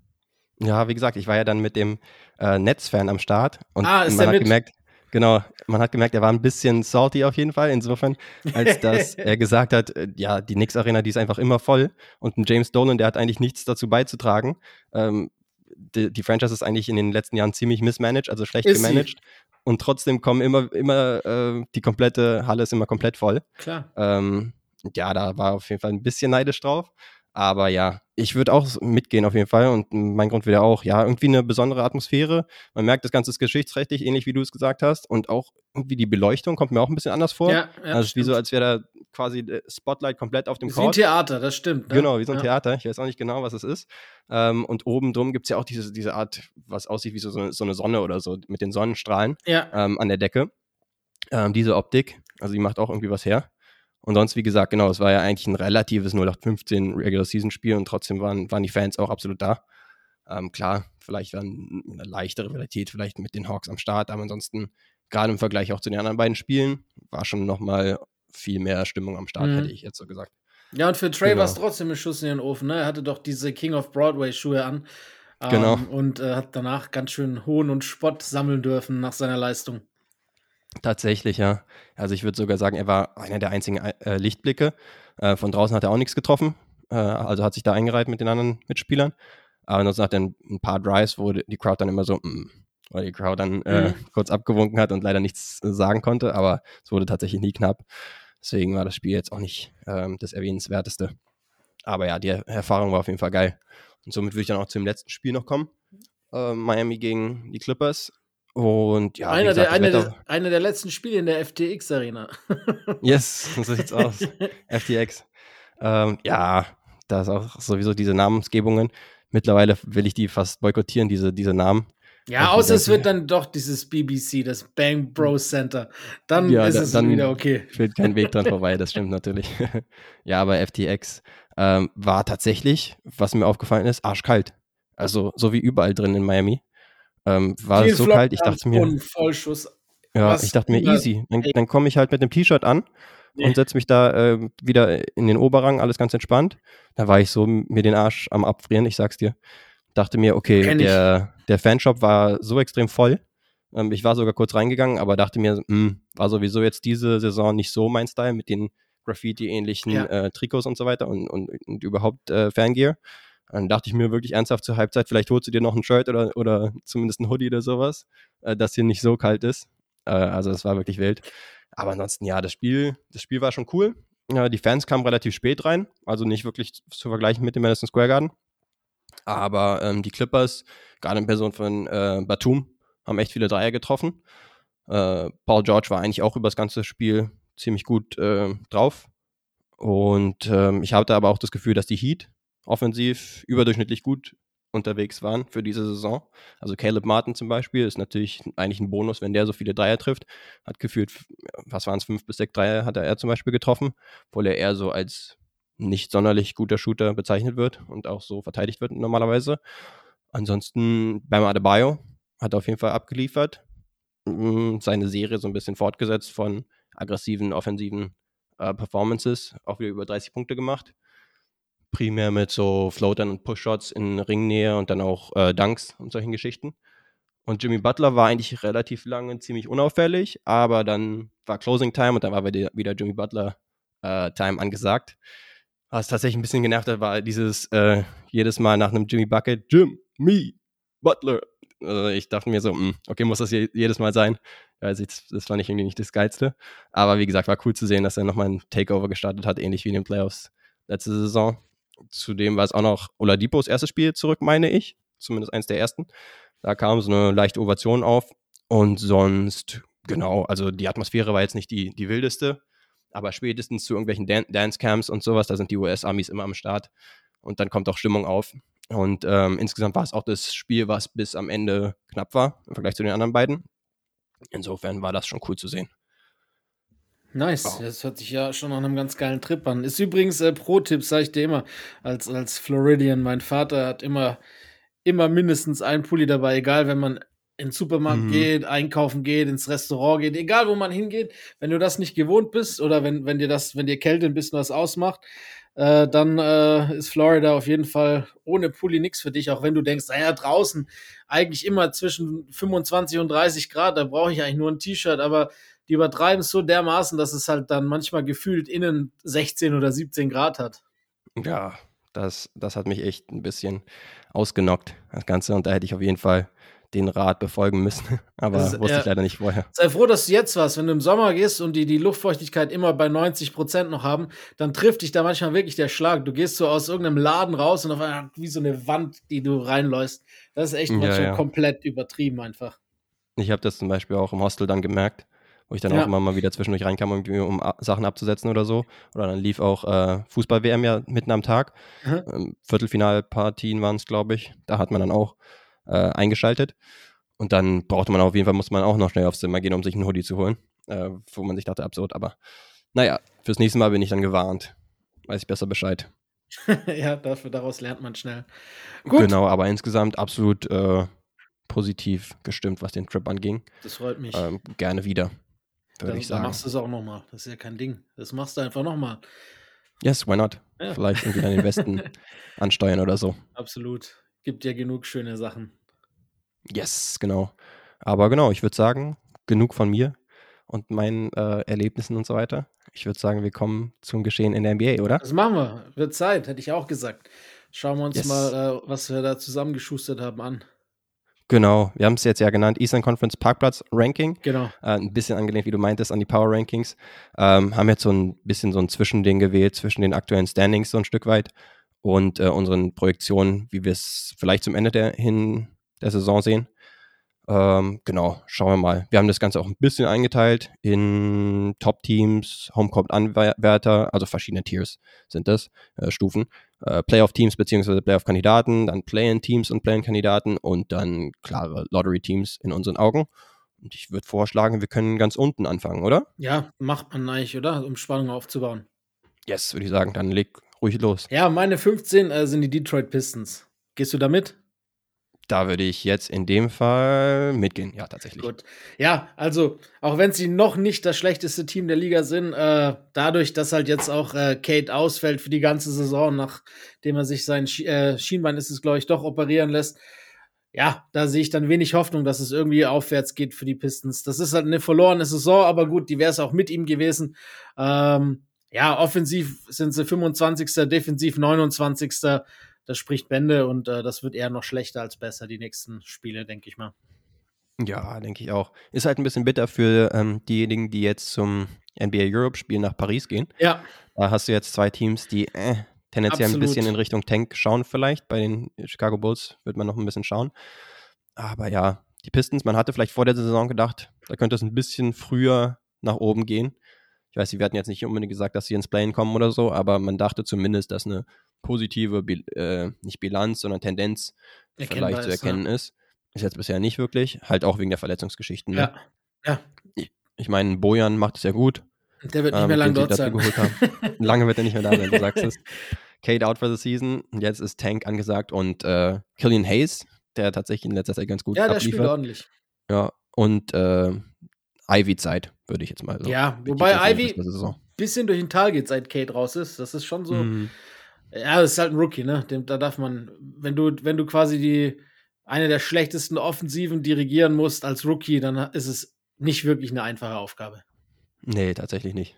Ja, wie gesagt, ich war ja dann mit dem äh, Netzfan am Start und Ah, man hat mit? gemerkt, genau, man hat gemerkt, er war ein bisschen salty auf jeden Fall, insofern, als dass er gesagt hat, äh, ja, die Knicks Arena, die ist einfach immer voll und ein James Dolan, der hat eigentlich nichts dazu beizutragen. Ähm, die, die Franchise ist eigentlich in den letzten Jahren ziemlich mismanaged, also schlecht Ist sie. gemanagt. Und trotzdem kommen immer, immer, äh, die komplette Halle ist immer komplett voll. Klar. Ähm, ja, da war auf jeden Fall ein bisschen neidisch drauf. Aber ja, ich würde auch mitgehen auf jeden Fall. Und mein Grund wäre auch, ja, irgendwie eine besondere Atmosphäre. Man merkt, das Ganze ist geschichtsträchtig, ähnlich wie du es gesagt hast. Und auch irgendwie die Beleuchtung kommt mir auch ein bisschen anders vor. Ja, ja, also es ist wie so, als wäre da quasi der Spotlight komplett auf dem Ist wie ein. Theater, das stimmt. Ne? Genau, wie so ein ja. Theater. Ich weiß auch nicht genau, was es ist. Ähm, und oben drum gibt es ja auch diese, diese Art, was aussieht wie so, so eine- so eine Sonne oder so, mit den Sonnenstrahlen ähm, an der Decke. Ähm, diese Optik, also die macht auch irgendwie was her. Und sonst, wie gesagt, genau, es war ja eigentlich ein relatives 0815 Regular Season Spiel und trotzdem waren, waren die Fans auch absolut da. Ähm, klar, vielleicht war eine leichtere Rivalität vielleicht mit den Hawks am Start, aber ansonsten, gerade im Vergleich auch zu den anderen beiden Spielen, war schon nochmal viel mehr Stimmung am Start, Mhm. hätte ich jetzt so gesagt. ja, und für Trey Genau. war es trotzdem ein Schuss in den Ofen. Ne? Er hatte doch diese King of Broadway Schuhe an. Ähm, Genau. Und äh, hat danach ganz schön Hohn und Spott sammeln dürfen nach seiner Leistung. Tatsächlich, ja. Also ich würde sogar sagen, er war einer der einzigen äh, Lichtblicke. Äh, von draußen hat er auch nichts getroffen. Äh, also hat sich da eingereiht mit den anderen Mitspielern. Aber ansonsten hat er ein, ein paar Drives, wo die Crowd dann immer so, mm, weil die Crowd dann äh, Mhm. kurz abgewunken hat und leider nichts äh, sagen konnte. Aber es wurde tatsächlich nie knapp. Deswegen war das Spiel jetzt auch nicht ähm, das erwähnenswerteste. Aber ja, die Erfahrung war auf jeden Fall geil. Und somit würde ich dann auch zum letzten Spiel noch kommen. Äh, Miami gegen die Clippers. Und ja, einer, gesagt, der, einer, der, einer der letzten Spiele in der FTX Arena. Yes, so sieht's aus. FTX. Ähm, ja, da ist auch sowieso diese Namensgebungen. Mittlerweile will ich die fast boykottieren, diese, diese Namen. Ja, außer es wird dann doch dieses BBC, das Bang Bros Center. Dann Ja, ist da- es dann- wieder okay. Führt kein Weg dran vorbei, das stimmt natürlich. ja, aber FTX ähm, war tatsächlich, was mir aufgefallen ist, arschkalt. Also so wie überall drin in Miami. Ähm, war es so kalt, ich Flop- dachte mir, Vollschuss. Ja, ich dachte mir, easy. Dann, dann komme ich halt mit dem T-Shirt an nee. und setze mich da äh, wieder in den Oberrang, alles ganz entspannt. Da war ich so mir den Arsch am Abfrieren, ich sag's dir. Dachte mir, okay, der, der Fanshop war so extrem voll. Ähm, ich war sogar kurz reingegangen, aber dachte mir, mh, hm, war sowieso jetzt diese Saison nicht so mein Style mit den Graffiti-ähnlichen ja. äh, Trikots und so weiter und, und, und überhaupt äh, Fangear. Dann dachte ich mir wirklich ernsthaft zur Halbzeit, vielleicht holst du dir noch ein Shirt oder, oder zumindest ein Hoodie oder sowas, äh, dass hier nicht so kalt ist. Äh, also es war wirklich wild. Aber ansonsten, ja, das Spiel, das Spiel war schon cool. Ja, die Fans kamen relativ spät rein, also nicht wirklich zu vergleichen mit dem Madison Square Garden. Aber ähm, die Clippers, gerade in Person von äh, Batum, haben echt viele Dreier getroffen. Äh, Paul George war eigentlich auch über das ganze Spiel ziemlich gut äh, drauf. Und ähm, ich hatte aber auch das Gefühl, dass die Heat offensiv überdurchschnittlich gut unterwegs waren für diese Saison. Also Caleb Martin zum Beispiel ist natürlich eigentlich ein Bonus, wenn der so viele Dreier trifft. Hat gefühlt, was waren es, fünf bis sechs Dreier hat er zum Beispiel getroffen, obwohl er eher so als nicht sonderlich guter Shooter bezeichnet wird und auch so verteidigt wird normalerweise. Ansonsten beim Adebayo hat er auf jeden Fall abgeliefert. Mm, seine Serie so ein bisschen fortgesetzt von aggressiven, offensiven äh, Performances, auch wieder über 30 Punkte gemacht primär mit so Floatern und Push-Shots in Ringnähe und dann auch äh, Dunks und solchen Geschichten. Und Jimmy Butler war eigentlich relativ lange ziemlich unauffällig, aber dann war Closing Time und dann war wieder Jimmy Butler äh, Time angesagt. Was tatsächlich ein bisschen genervt hat, war dieses äh, jedes Mal nach einem Jimmy Bucket, Jim, me, Butler. Also ich dachte mir so, mh, hm, okay, muss das jedes Mal sein? Also das, das fand ich irgendwie nicht das Geilste. Aber wie gesagt, war cool zu sehen, dass er nochmal ein Takeover gestartet hat, ähnlich wie in den Playoffs letzte Saison. Zudem war es auch noch Oladipos erstes Spiel zurück, meine ich. Zumindest eins der ersten. Da kam so eine leichte Ovation auf. Und sonst, genau, also die Atmosphäre war jetzt nicht die, die wildeste. Aber spätestens zu irgendwelchen Dan Dance-Camps und sowas, da sind die US-Amis immer am Start. Und dann kommt auch Stimmung auf. Und ähm, insgesamt war es auch das Spiel, was bis am Ende knapp war, im Vergleich zu den anderen beiden. Insofern war das schon cool zu sehen. Nice, wow. das hört sich ja schon nach einem ganz geilen Trip an. Ist übrigens äh, Pro-Tipp, sage ich dir immer, als, als Floridian. Mein Vater hat immer, immer mindestens einen Pulli dabei, egal wenn man in den Supermarkt mhm. geht, einkaufen geht, ins Restaurant geht, egal wo man hingeht. Wenn du das nicht gewohnt bist oder wenn, wenn dir das, wenn dir Kälte ein bisschen was ausmacht, äh, dann äh, ist Florida auf jeden Fall ohne Pulli nichts für dich, auch wenn du denkst, naja, draußen eigentlich immer zwischen 25 und 30 Grad, da brauche ich eigentlich nur ein T-Shirt, aber die übertreiben es so dermaßen, dass es halt dann manchmal gefühlt innen 16 oder 17 Grad hat. Ja, das, das hat mich echt ein bisschen ausgenockt, das Ganze. Und da hätte ich auf jeden Fall den Rat befolgen müssen. Aber das, wusste ja, ich leider nicht vorher. Sei froh, dass du jetzt warst. Wenn du im Sommer gehst und die die Luftfeuchtigkeit immer bei 90 Prozent noch haben, dann trifft dich da manchmal wirklich der Schlag. Du gehst so aus irgendeinem Laden raus und auf einmal wie so eine Wand, die du reinläufst. Das ist echt manchmal ja, ja. komplett übertrieben einfach. Ich habe das zum Beispiel auch im Hostel dann gemerkt wo ich dann ja. auch immer mal wieder zwischendurch reinkam, um Sachen abzusetzen oder so. Oder dann lief auch äh, Fußball-WM ja mitten am Tag. Mhm. Ähm, Viertelfinalpartien waren es, glaube ich. Da hat man dann auch äh, eingeschaltet. Und dann brauchte man auf jeden Fall, muss man auch noch schnell aufs Zimmer gehen, um sich einen Hoodie zu holen. Äh, wo man sich dachte, absurd. Aber naja, fürs nächste Mal bin ich dann gewarnt. Weiß ich besser Bescheid. ja, dafür, daraus lernt man schnell. Gut. Genau, aber insgesamt absolut äh, positiv gestimmt, was den Trip anging. Das freut mich. Ähm, gerne wieder würde ich sagen. Dann machst du es auch nochmal. Das ist ja kein Ding. Das machst du einfach nochmal. Yes, why not? Ja. Vielleicht irgendwie dann den Westen ansteuern oder so. Absolut. Gibt ja genug schöne Sachen. Yes, genau. Aber genau, ich würde sagen, genug von mir und meinen äh, Erlebnissen und so weiter. Ich würde sagen, wir kommen zum Geschehen in der NBA, oder? Das machen wir. Wird Zeit, hätte ich auch gesagt. Schauen wir uns yes. mal, äh, was wir da zusammengeschustert haben, an. Genau, wir haben es jetzt ja genannt, Eastern Conference Parkplatz Ranking. Genau. Äh, ein bisschen angelehnt, wie du meintest, an die Power Rankings. Ähm, haben jetzt so ein bisschen so ein Zwischending gewählt zwischen den aktuellen Standings so ein Stück weit und äh, unseren Projektionen, wie wir es vielleicht zum Ende der, hin der Saison sehen. Ähm, genau, schauen wir mal. Wir haben das Ganze auch ein bisschen eingeteilt in Top-Teams, Homecourt-Anwärter, also verschiedene Tiers sind das, äh, Stufen. Äh, Playoff-Teams bzw. Playoff-Kandidaten, dann Play-in-Teams und Play-in-Kandidaten und dann klare Lottery-Teams in unseren Augen. Und ich würde vorschlagen, wir können ganz unten anfangen, oder? Ja, macht man eigentlich, oder? Um Spannung aufzubauen. Yes, würde ich sagen. Dann leg ruhig los. Ja, meine 15 äh, sind die Detroit Pistons. Gehst du damit? Da würde ich jetzt in dem Fall mitgehen, ja, tatsächlich. Gut. Ja, also, auch wenn sie noch nicht das schlechteste Team der Liga sind, äh, dadurch, dass halt jetzt auch äh, Kate ausfällt für die ganze Saison, nachdem er sich sein Sch äh, Schienbein ist es, glaube ich, doch operieren lässt, ja, da sehe ich dann wenig Hoffnung, dass es irgendwie aufwärts geht für die Pistons. Das ist halt eine verlorene Saison, aber gut, die wäre es auch mit ihm gewesen. Ähm, ja, offensiv sind sie 25., defensiv 29 das spricht Bände und äh, das wird eher noch schlechter als besser, die nächsten Spiele, denke ich mal. Ja, denke ich auch. Ist halt ein bisschen bitter für ähm, diejenigen, die jetzt zum NBA Europe-Spiel nach Paris gehen. Ja. Da hast du jetzt zwei Teams, die äh, tendenziell Absolut. ein bisschen in Richtung Tank schauen, vielleicht. Bei den Chicago Bulls wird man noch ein bisschen schauen. Aber ja, die Pistons, man hatte vielleicht vor der Saison gedacht, da könnte es ein bisschen früher nach oben gehen. Ich weiß, sie werden jetzt nicht unbedingt gesagt, dass sie ins Playen kommen oder so, aber man dachte zumindest, dass eine positive, äh, nicht Bilanz, sondern Tendenz Erkennbar vielleicht zu ist, ja. erkennen ist. Ist jetzt bisher nicht wirklich, halt auch wegen der Verletzungsgeschichten. Ne? Ja. Ja. Ich meine, Bojan macht es ja gut. Der wird nicht ähm, mehr lange dort sein. Lange wird er nicht mehr da sein, du sagst es. Kate out for the season. Jetzt ist Tank angesagt und äh, Killian Hayes, der tatsächlich in letzter Zeit ganz gut Ja, der spielt abliefert. ordentlich. Ja, und äh, Ivy-Zeit, würde ich jetzt mal so. Ja, wobei Ivy Saison. bisschen durch den Tal geht, seit Kate raus ist. Das ist schon so. Mhm. Ja, das ist halt ein Rookie, ne? Dem, da darf man, wenn du, wenn du quasi die eine der schlechtesten Offensiven dirigieren musst als Rookie, dann ist es nicht wirklich eine einfache Aufgabe. Nee, tatsächlich nicht.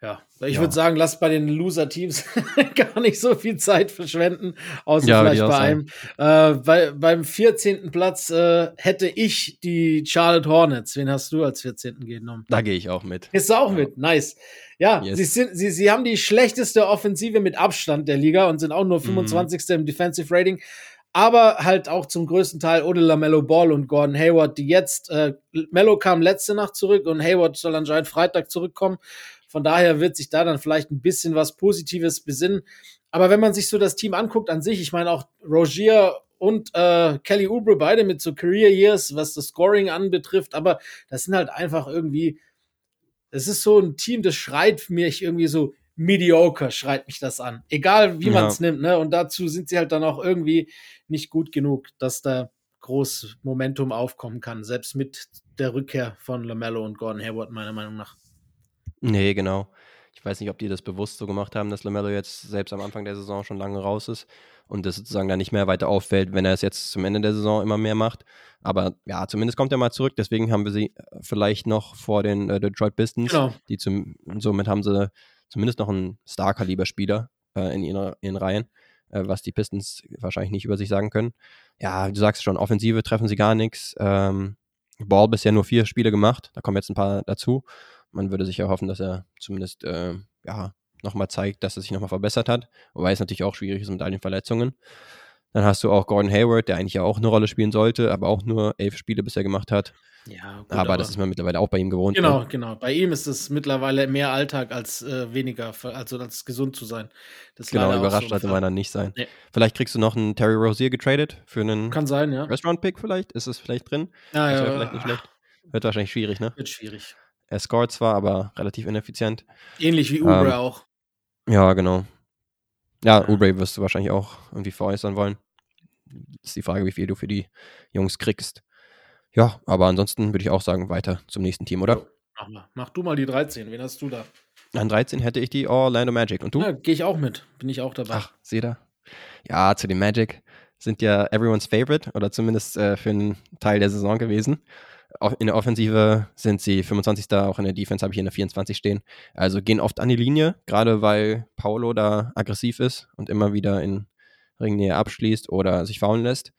Ja, ich Ja. würde sagen, lass bei den Loser-Teams gar nicht so viel Zeit verschwenden, außer Ja, vielleicht bei einem. Äh, bei, beim 14. Platz äh, hätte ich die Charlotte Hornets. Wen hast du als 14. genommen? Da gehe ich auch mit. Du auch Ja. mit? Nice. Ja, Yes. sie, sind, sie, sie haben die schlechteste Offensive mit Abstand der Liga und sind auch Mhm. nur 25. im Defensive Rating. Aber halt auch zum größten Teil ohne LaMelo Ball und Gordon Hayward, die jetzt, äh, Mello kam letzte Nacht zurück und Hayward soll anscheinend Freitag zurückkommen. Von daher wird sich da dann vielleicht ein bisschen was Positives besinnen. Aber wenn man sich so das Team anguckt an sich, ich meine auch Rogier und äh, Kelly Oubre beide mit so Career Years, was das Scoring anbetrifft, aber das sind halt einfach irgendwie, es ist so ein Team, das schreit mich irgendwie so mediocre, schreit mich das an. Egal wie Ja. man es nimmt, ne? Und dazu sind sie halt dann auch irgendwie nicht gut genug, dass da groß Momentum aufkommen kann, selbst mit der Rückkehr von LaMelo und Gordon Hayward, meiner Meinung nach. Nee, genau. Ich weiß nicht, ob die das bewusst so gemacht haben, dass LaMelo jetzt selbst am Anfang der Saison schon lange raus ist und das sozusagen dann nicht mehr weiter auffällt, wenn er es jetzt zum Ende der Saison immer mehr macht. Aber ja, zumindest kommt er mal zurück. Deswegen haben wir sie äh, vielleicht noch vor den äh, Detroit Pistons. Genau. Die zum, somit haben sie zumindest noch einen Star-Kaliber-Spieler äh, in ihren, ihren Reihen, äh, was die Pistons wahrscheinlich nicht über sich sagen können. Ja, du sagst schon, Offensive treffen sie gar nichts. Ähm, Ball bisher nur vier Spiele gemacht, da kommen jetzt ein paar dazu. Man würde sich ja hoffen, dass er zumindest äh, ja, nochmal zeigt, dass er sich nochmal verbessert hat. Wobei es natürlich auch schwierig ist mit all den Verletzungen. Dann hast du auch Gordon Hayward, der eigentlich ja auch eine Rolle spielen sollte, aber auch nur elf Spiele bisher gemacht hat. Ja, gut, aber, das ist man mittlerweile auch bei ihm gewohnt. Genau, Ne? genau. Bei ihm ist es mittlerweile mehr Alltag als äh, weniger, also als gesund zu sein. Das Genau, überrascht so sollte man dann nicht sein. Nee. Vielleicht kriegst du noch einen Terry Rozier getradet für einen Kann sein, ja. Restaurant-Pick vielleicht. Ist es vielleicht drin? Ja, Das ja, vielleicht nicht schlecht. Wird wahrscheinlich schwierig, ne? Wird schwierig. Er scored zwar, aber relativ ineffizient. Ähnlich wie Ubre Ähm, auch. Ja, genau. Ja, Ja. Ubre wirst du wahrscheinlich auch irgendwie veräußern wollen. Ist die Frage, wie viel du für die Jungs kriegst. Ja, aber ansonsten würde ich auch sagen, weiter zum nächsten Team, oder? Mach, mal. Mach du mal die 13. Wen hast du da? An 13 hätte ich die Orlando Magic. Und du? Ja, gehe ich auch mit. Bin ich auch dabei. Ach, seht ihr? Ja, zu den Magic sind ja everyone's favorite oder zumindest äh, für einen Teil der Saison gewesen. In der Offensive sind sie 25. Auch in der Defense habe ich in der 24 stehen. Also gehen oft an die Linie, gerade weil Paulo da aggressiv ist und immer wieder in Ringnähe abschließt oder sich faulen lässt.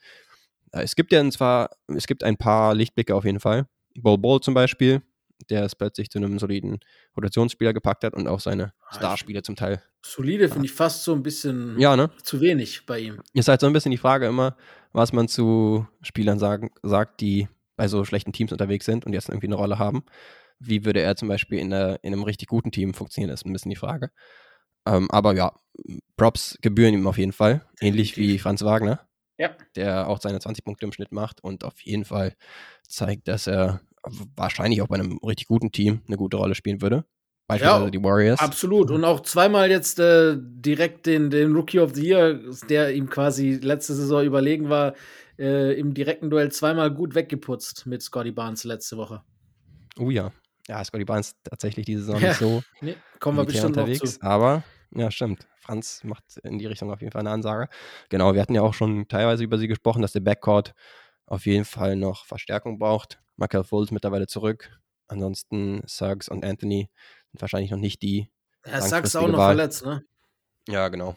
Äh, Es gibt ja zwar, es gibt ein paar Lichtblicke auf jeden Fall. Bol Bol zum Beispiel, der es plötzlich zu einem soliden Rotationsspieler gepackt hat und auch seine Ah, Starspiele zum Teil. Solide finde ich fast so ein bisschen Ja, ne? zu wenig bei ihm. Ist halt so ein bisschen die Frage immer, was man zu Spielern sagen, sagt, die bei so schlechten Teams unterwegs sind und jetzt irgendwie eine Rolle haben. Wie würde er zum Beispiel in, der, in einem richtig guten Team funktionieren, ist ein bisschen die Frage. Ähm, aber ja, Props gebühren ihm auf jeden Fall. Ähnlich wie. Franz Wagner, Ja. der auch seine 20 Punkte im Schnitt macht und auf jeden Fall zeigt, dass er wahrscheinlich auch bei einem richtig guten Team eine gute Rolle spielen würde. beispielsweise ja, die Warriors. Absolut. Und auch zweimal jetzt äh, direkt den, den Rookie of the Year, der ihm quasi letzte Saison überlegen war, äh, im direkten Duell zweimal gut weggeputzt mit Scotty Barnes letzte Woche. Oh ja. Ja, Scotty Barnes tatsächlich diese Saison ja. nicht so nee, kommen wir bestimmt unterwegs, noch zu. aber ja, stimmt. Franz macht in die Richtung auf jeden Fall eine Ansage. Genau, wir hatten ja auch schon teilweise über sie gesprochen, dass der Backcourt auf jeden Fall noch Verstärkung braucht. Michael Fultz mittlerweile zurück. Ansonsten Suggs und Anthony sind wahrscheinlich noch nicht die. Ja, Suggs auch noch Wahl. verletzt, ne? Ja, genau.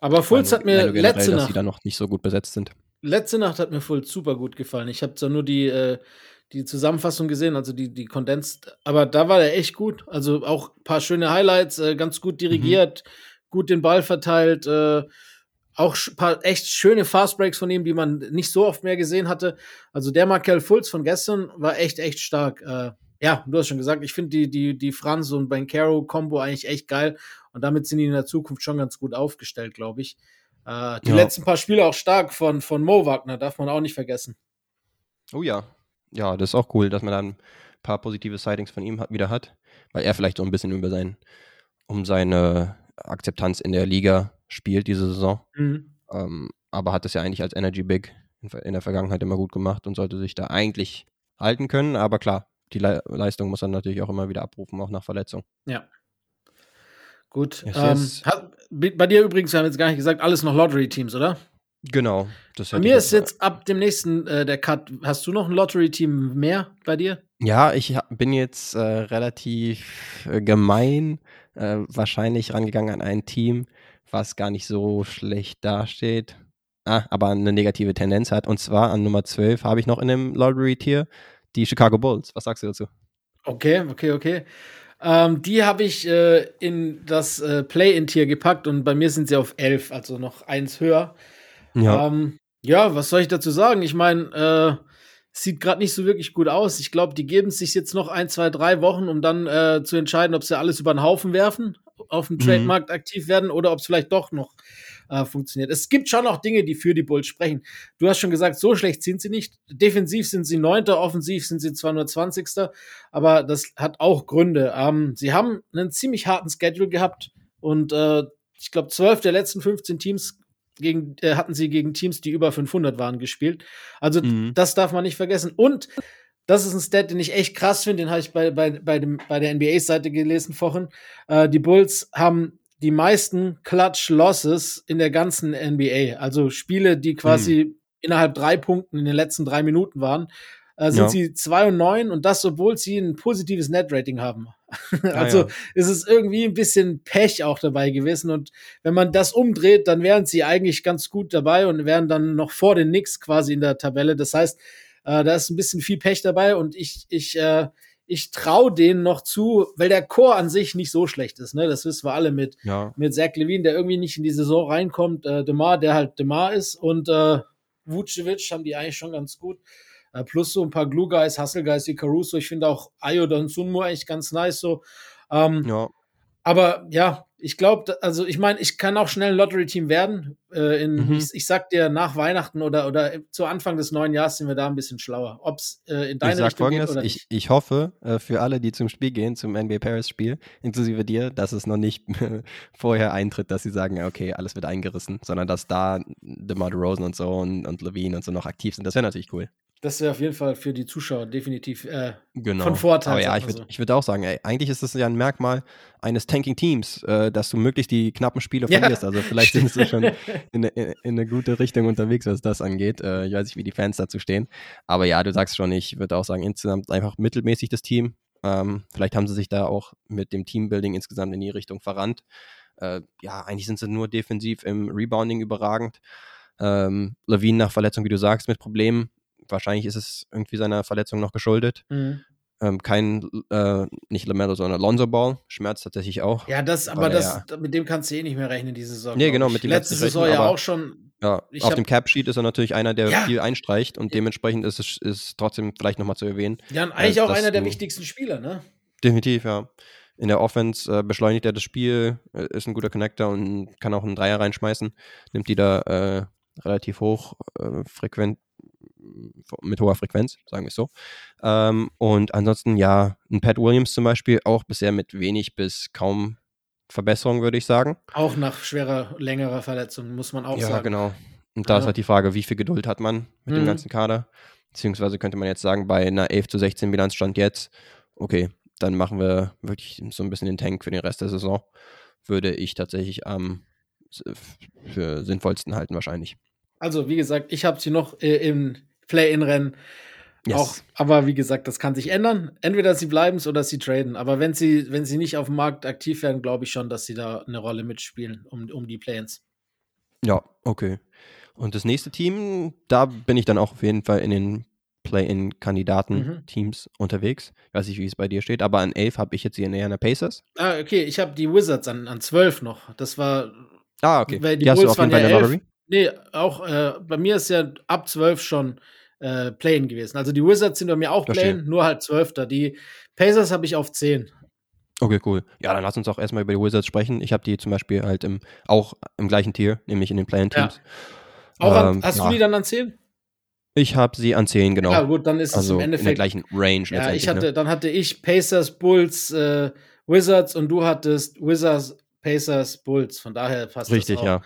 Aber Fultz hat mir letzte Nacht, dass die da noch nicht so gut besetzt sind. Letzte Nacht hat mir Fultz super gut gefallen. Ich habe zwar nur die, äh, die Zusammenfassung gesehen, also die, die Condensed, aber da war er echt gut. Also auch ein paar schöne Highlights, äh, ganz gut dirigiert, mhm. gut den Ball verteilt, äh, auch ein paar echt schöne Fastbreaks von ihm, die man nicht so oft mehr gesehen hatte. Also der Markel Fultz von gestern war echt, echt stark. Äh, ja, du hast schon gesagt, ich finde die, die, die Franz und Bankero-Kombo eigentlich echt geil. Und damit sind die in der Zukunft schon ganz gut aufgestellt, glaube ich. Äh, die ja. letzten paar Spiele auch stark von, von Mo Wagner, darf man auch nicht vergessen. Oh ja. Ja, das ist auch cool, dass man dann ein paar positive Sightings von ihm hat, wieder hat, weil er vielleicht so ein bisschen über sein, um seine Akzeptanz in der Liga spielt diese Saison. Mhm. Ähm, aber hat es ja eigentlich als Energy Big in, in, der Vergangenheit immer gut gemacht und sollte sich da eigentlich halten können. Aber klar, die Le Leistung muss er natürlich auch immer wieder abrufen, auch nach Verletzung. Ja. Gut. Ähm. Hat, bei dir übrigens, wir haben jetzt gar nicht gesagt, alles noch Lottery-Teams, oder? Genau. bei mir ist jetzt ab dem nächsten äh, der Cut. Hast du noch ein Lottery-Team mehr bei dir? Ja, ich bin jetzt äh, relativ äh, gemein äh, wahrscheinlich rangegangen an ein Team, was gar nicht so schlecht dasteht, ah, aber eine negative Tendenz hat. Und zwar an Nummer 12 habe ich noch in dem Lottery-Tier die Chicago Bulls. Was sagst du dazu? Okay, okay, okay. Ähm, die habe ich äh, in das äh, Play-In-Tier gepackt und bei mir sind sie auf 11, also noch eins höher. Ja, ähm, ja was soll ich dazu sagen? Ich meine, äh, sieht gerade nicht so wirklich gut aus. Ich glaube, die geben sich jetzt noch ein, zwei, drei Wochen, um dann äh, zu entscheiden, ob sie alles über den Haufen werfen, auf dem mhm. Trademarkt aktiv werden oder ob es vielleicht doch noch äh, funktioniert. Es gibt schon noch Dinge, die für die Bulls sprechen. Du hast schon gesagt, so schlecht sind sie nicht. Defensiv sind sie Neunter, offensiv sind sie zwar nur Zwanzigster, aber das hat auch Gründe. Ähm, sie haben einen ziemlich harten Schedule gehabt und äh, ich glaube, zwölf der letzten 15 Teams gegen, äh, hatten sie gegen Teams, die über 500 waren, gespielt. Also mhm. das darf man nicht vergessen. Und das ist ein Stat, den ich echt krass finde, den habe ich bei, bei, bei, dem, bei der NBA-Seite gelesen vorhin. Äh, die Bulls haben die meisten Clutch-Losses in der ganzen NBA. Also Spiele, die quasi mhm. innerhalb drei Punkten in den letzten drei Minuten waren, äh, sind ja. sie 2 und 9 und das, obwohl sie ein positives Net-Rating haben. also ja, ja. ist es irgendwie ein bisschen Pech auch dabei gewesen. Und wenn man das umdreht, dann wären sie eigentlich ganz gut dabei und wären dann noch vor den Knicks quasi in der Tabelle. Das heißt, äh, da ist ein bisschen viel Pech dabei und ich, ich, äh, ich traue denen noch zu, weil der Chor an sich nicht so schlecht ist. Ne? Das wissen wir alle mit, ja. mit Zach Levine, der irgendwie nicht in die Saison reinkommt. Äh, Demar, der halt Demar ist und äh, Vucevic haben die eigentlich schon ganz gut. Äh, plus so ein paar Glue Guys, Hustle Guys wie Caruso. Ich finde auch Ayo und Sunmu eigentlich ganz nice so. Ähm, ja. Aber ja, ich glaube, also ich meine, ich kann auch schnell ein Lottery-Team werden. Äh, in, mhm. ich, ich, sag dir, nach Weihnachten oder, oder zu Anfang des neuen Jahres sind wir da ein bisschen schlauer. Ob es äh, in deine ich Richtung geht oder ich, nicht. Ich hoffe äh, für alle, die zum Spiel gehen, zum NBA Paris-Spiel, inklusive dir, dass es noch nicht vorher eintritt, dass sie sagen, okay, alles wird eingerissen, sondern dass da DeMar Rosen und so und, und Levine und so noch aktiv sind. Das wäre natürlich cool. Das wäre auf jeden Fall für die Zuschauer definitiv äh, genau. von Vorteil. Aber ja, ich würde würd auch sagen, ey, eigentlich ist das ja ein Merkmal eines Tanking-Teams, äh, dass du möglichst die knappen Spiele ja. verlierst. Also vielleicht sind sie schon in, in, in, eine gute Richtung unterwegs, was das angeht. Äh, ich weiß nicht, wie die Fans dazu stehen. Aber ja, du sagst schon, ich würde auch sagen, insgesamt einfach mittelmäßig das Team. Ähm, vielleicht haben sie sich da auch mit dem Teambuilding insgesamt in die Richtung verrannt. Äh, ja, eigentlich sind sie nur defensiv im Rebounding überragend. Ähm, Levine nach Verletzung, wie du sagst, mit Problemen wahrscheinlich ist es irgendwie seiner Verletzung noch geschuldet. Mhm. Ähm, kein, äh, nicht Lamello, sondern Alonso Ball. Schmerzt tatsächlich auch. Ja, das, aber das, ja, mit dem kannst du eh nicht mehr rechnen, diese Saison. Nee, genau, mit dem Letzte Saison rechnen, ja auch schon. Ja, auf hab, dem Cap-Sheet ist er natürlich einer, der ja. viel einstreicht und dementsprechend ist es ist trotzdem vielleicht nochmal zu erwähnen. Ja, eigentlich äh, auch einer der wichtigsten Spieler, ne? Definitiv, ja. In der Offense äh, beschleunigt er das Spiel, äh, ist ein guter Connector und kann auch einen Dreier reinschmeißen. Nimmt die da äh, relativ hoch, äh, frequent mit hoher Frequenz, sagen wir es so. Ähm, und ansonsten, ja, ein Pat Williams zum Beispiel, auch bisher mit wenig bis kaum Verbesserung, würde ich sagen. Auch nach schwerer, längerer Verletzung, muss man auch ja, sagen. Ja, genau. Und da Ja. ist halt die Frage, wie viel Geduld hat man mit dem Mhm. ganzen Kader? Beziehungsweise könnte man jetzt sagen, bei einer 11 zu 16 Bilanzstand jetzt, okay, dann machen wir wirklich so ein bisschen den Tank für den Rest der Saison. Würde ich tatsächlich am s- für sinnvollsten halten wahrscheinlich. Also, wie gesagt, ich habe sie noch äh, im Play-In-Rennen. Yes. Auch, aber wie gesagt, das kann sich ändern. Entweder sie bleiben es oder sie traden. Aber wenn sie, wenn sie nicht auf dem Markt aktiv werden, glaube ich schon, dass sie da eine Rolle mitspielen um, um die Play-ins. Ja, okay. Und das nächste Team, da bin ich dann auch auf jeden Fall in den Play-in-Kandidaten-Teams unterwegs. Ich weiß nicht, wie es bei dir steht, aber an 11 habe ich jetzt die Indiana Pacers. Ah, okay, ich habe die Wizards an, an 12 noch. Das war. Ah, okay. Die Die hast du Bulls auf jeden Fall in der 11. Lottery. Nee, auch äh, bei mir ist ja ab 12 schon äh, Play-in gewesen. Also die Wizards sind bei mir auch Verstehe. Play-in, nur halt 12. Die Pacers habe ich auf 10. Okay, cool. Ja, dann lass uns auch erstmal über die Wizards sprechen. Ich habe die zum Beispiel halt im, auch im gleichen Tier, nämlich in den Play-in-Teams. Auch an, Ähm, hast ja. du die dann an 10? Ich habe sie an 10, genau. Ja, gut, dann ist es also im in der Endeffekt. gleichen Range Ja, ich hatte, ne? dann hatte ich Pacers, Bulls, äh, Wizards und du hattest Wizards, Pacers, Bulls. Von daher passt Richtig, das auch. ja.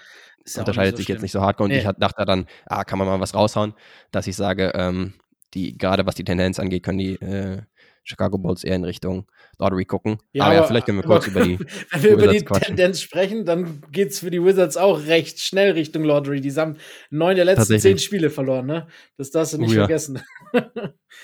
Ist ja Unterscheidet so sich schlimm. jetzt nicht so hardcore. Und Nee. ich dachte dann, ah, kann man mal was raushauen, dass ich sage, ähm, die, gerade was die Tendenz angeht, können die äh, Chicago Bulls eher in Richtung Lottery gucken. aber, ja, vielleicht können wir kurz über die. Wenn wir über die quatschen. Tendenz sprechen, dann geht es für die Wizards auch recht schnell Richtung Lottery. Die haben neun der letzten zehn Spiele verloren, ne? Das darfst du nicht Oh ja. vergessen.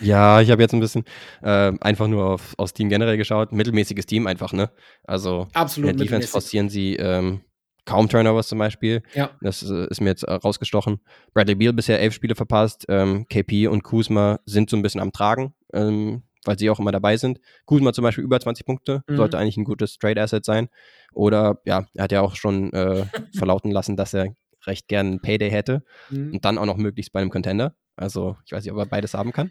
Ja, ich habe jetzt ein bisschen äh, einfach nur auf, aufs Team generell geschaut. Mittelmäßiges Team einfach, ne? Also Absolut in der Defense forcieren sie ähm, kaum Turnovers zum Beispiel. Ja. Das äh, ist mir jetzt äh, rausgestochen. Bradley Beal bisher elf Spiele verpasst. Ähm, KP und Kuzma sind so ein bisschen am Tragen, ähm, weil sie auch immer dabei sind. Kuzma zum Beispiel über 20 Punkte, Mhm. sollte eigentlich ein gutes Trade Asset sein. Oder ja, er hat ja auch schon äh, verlauten lassen, dass er recht gern einen Payday hätte Mhm. und dann auch noch möglichst bei einem Contender. Also ich weiß nicht, ob er beides haben kann.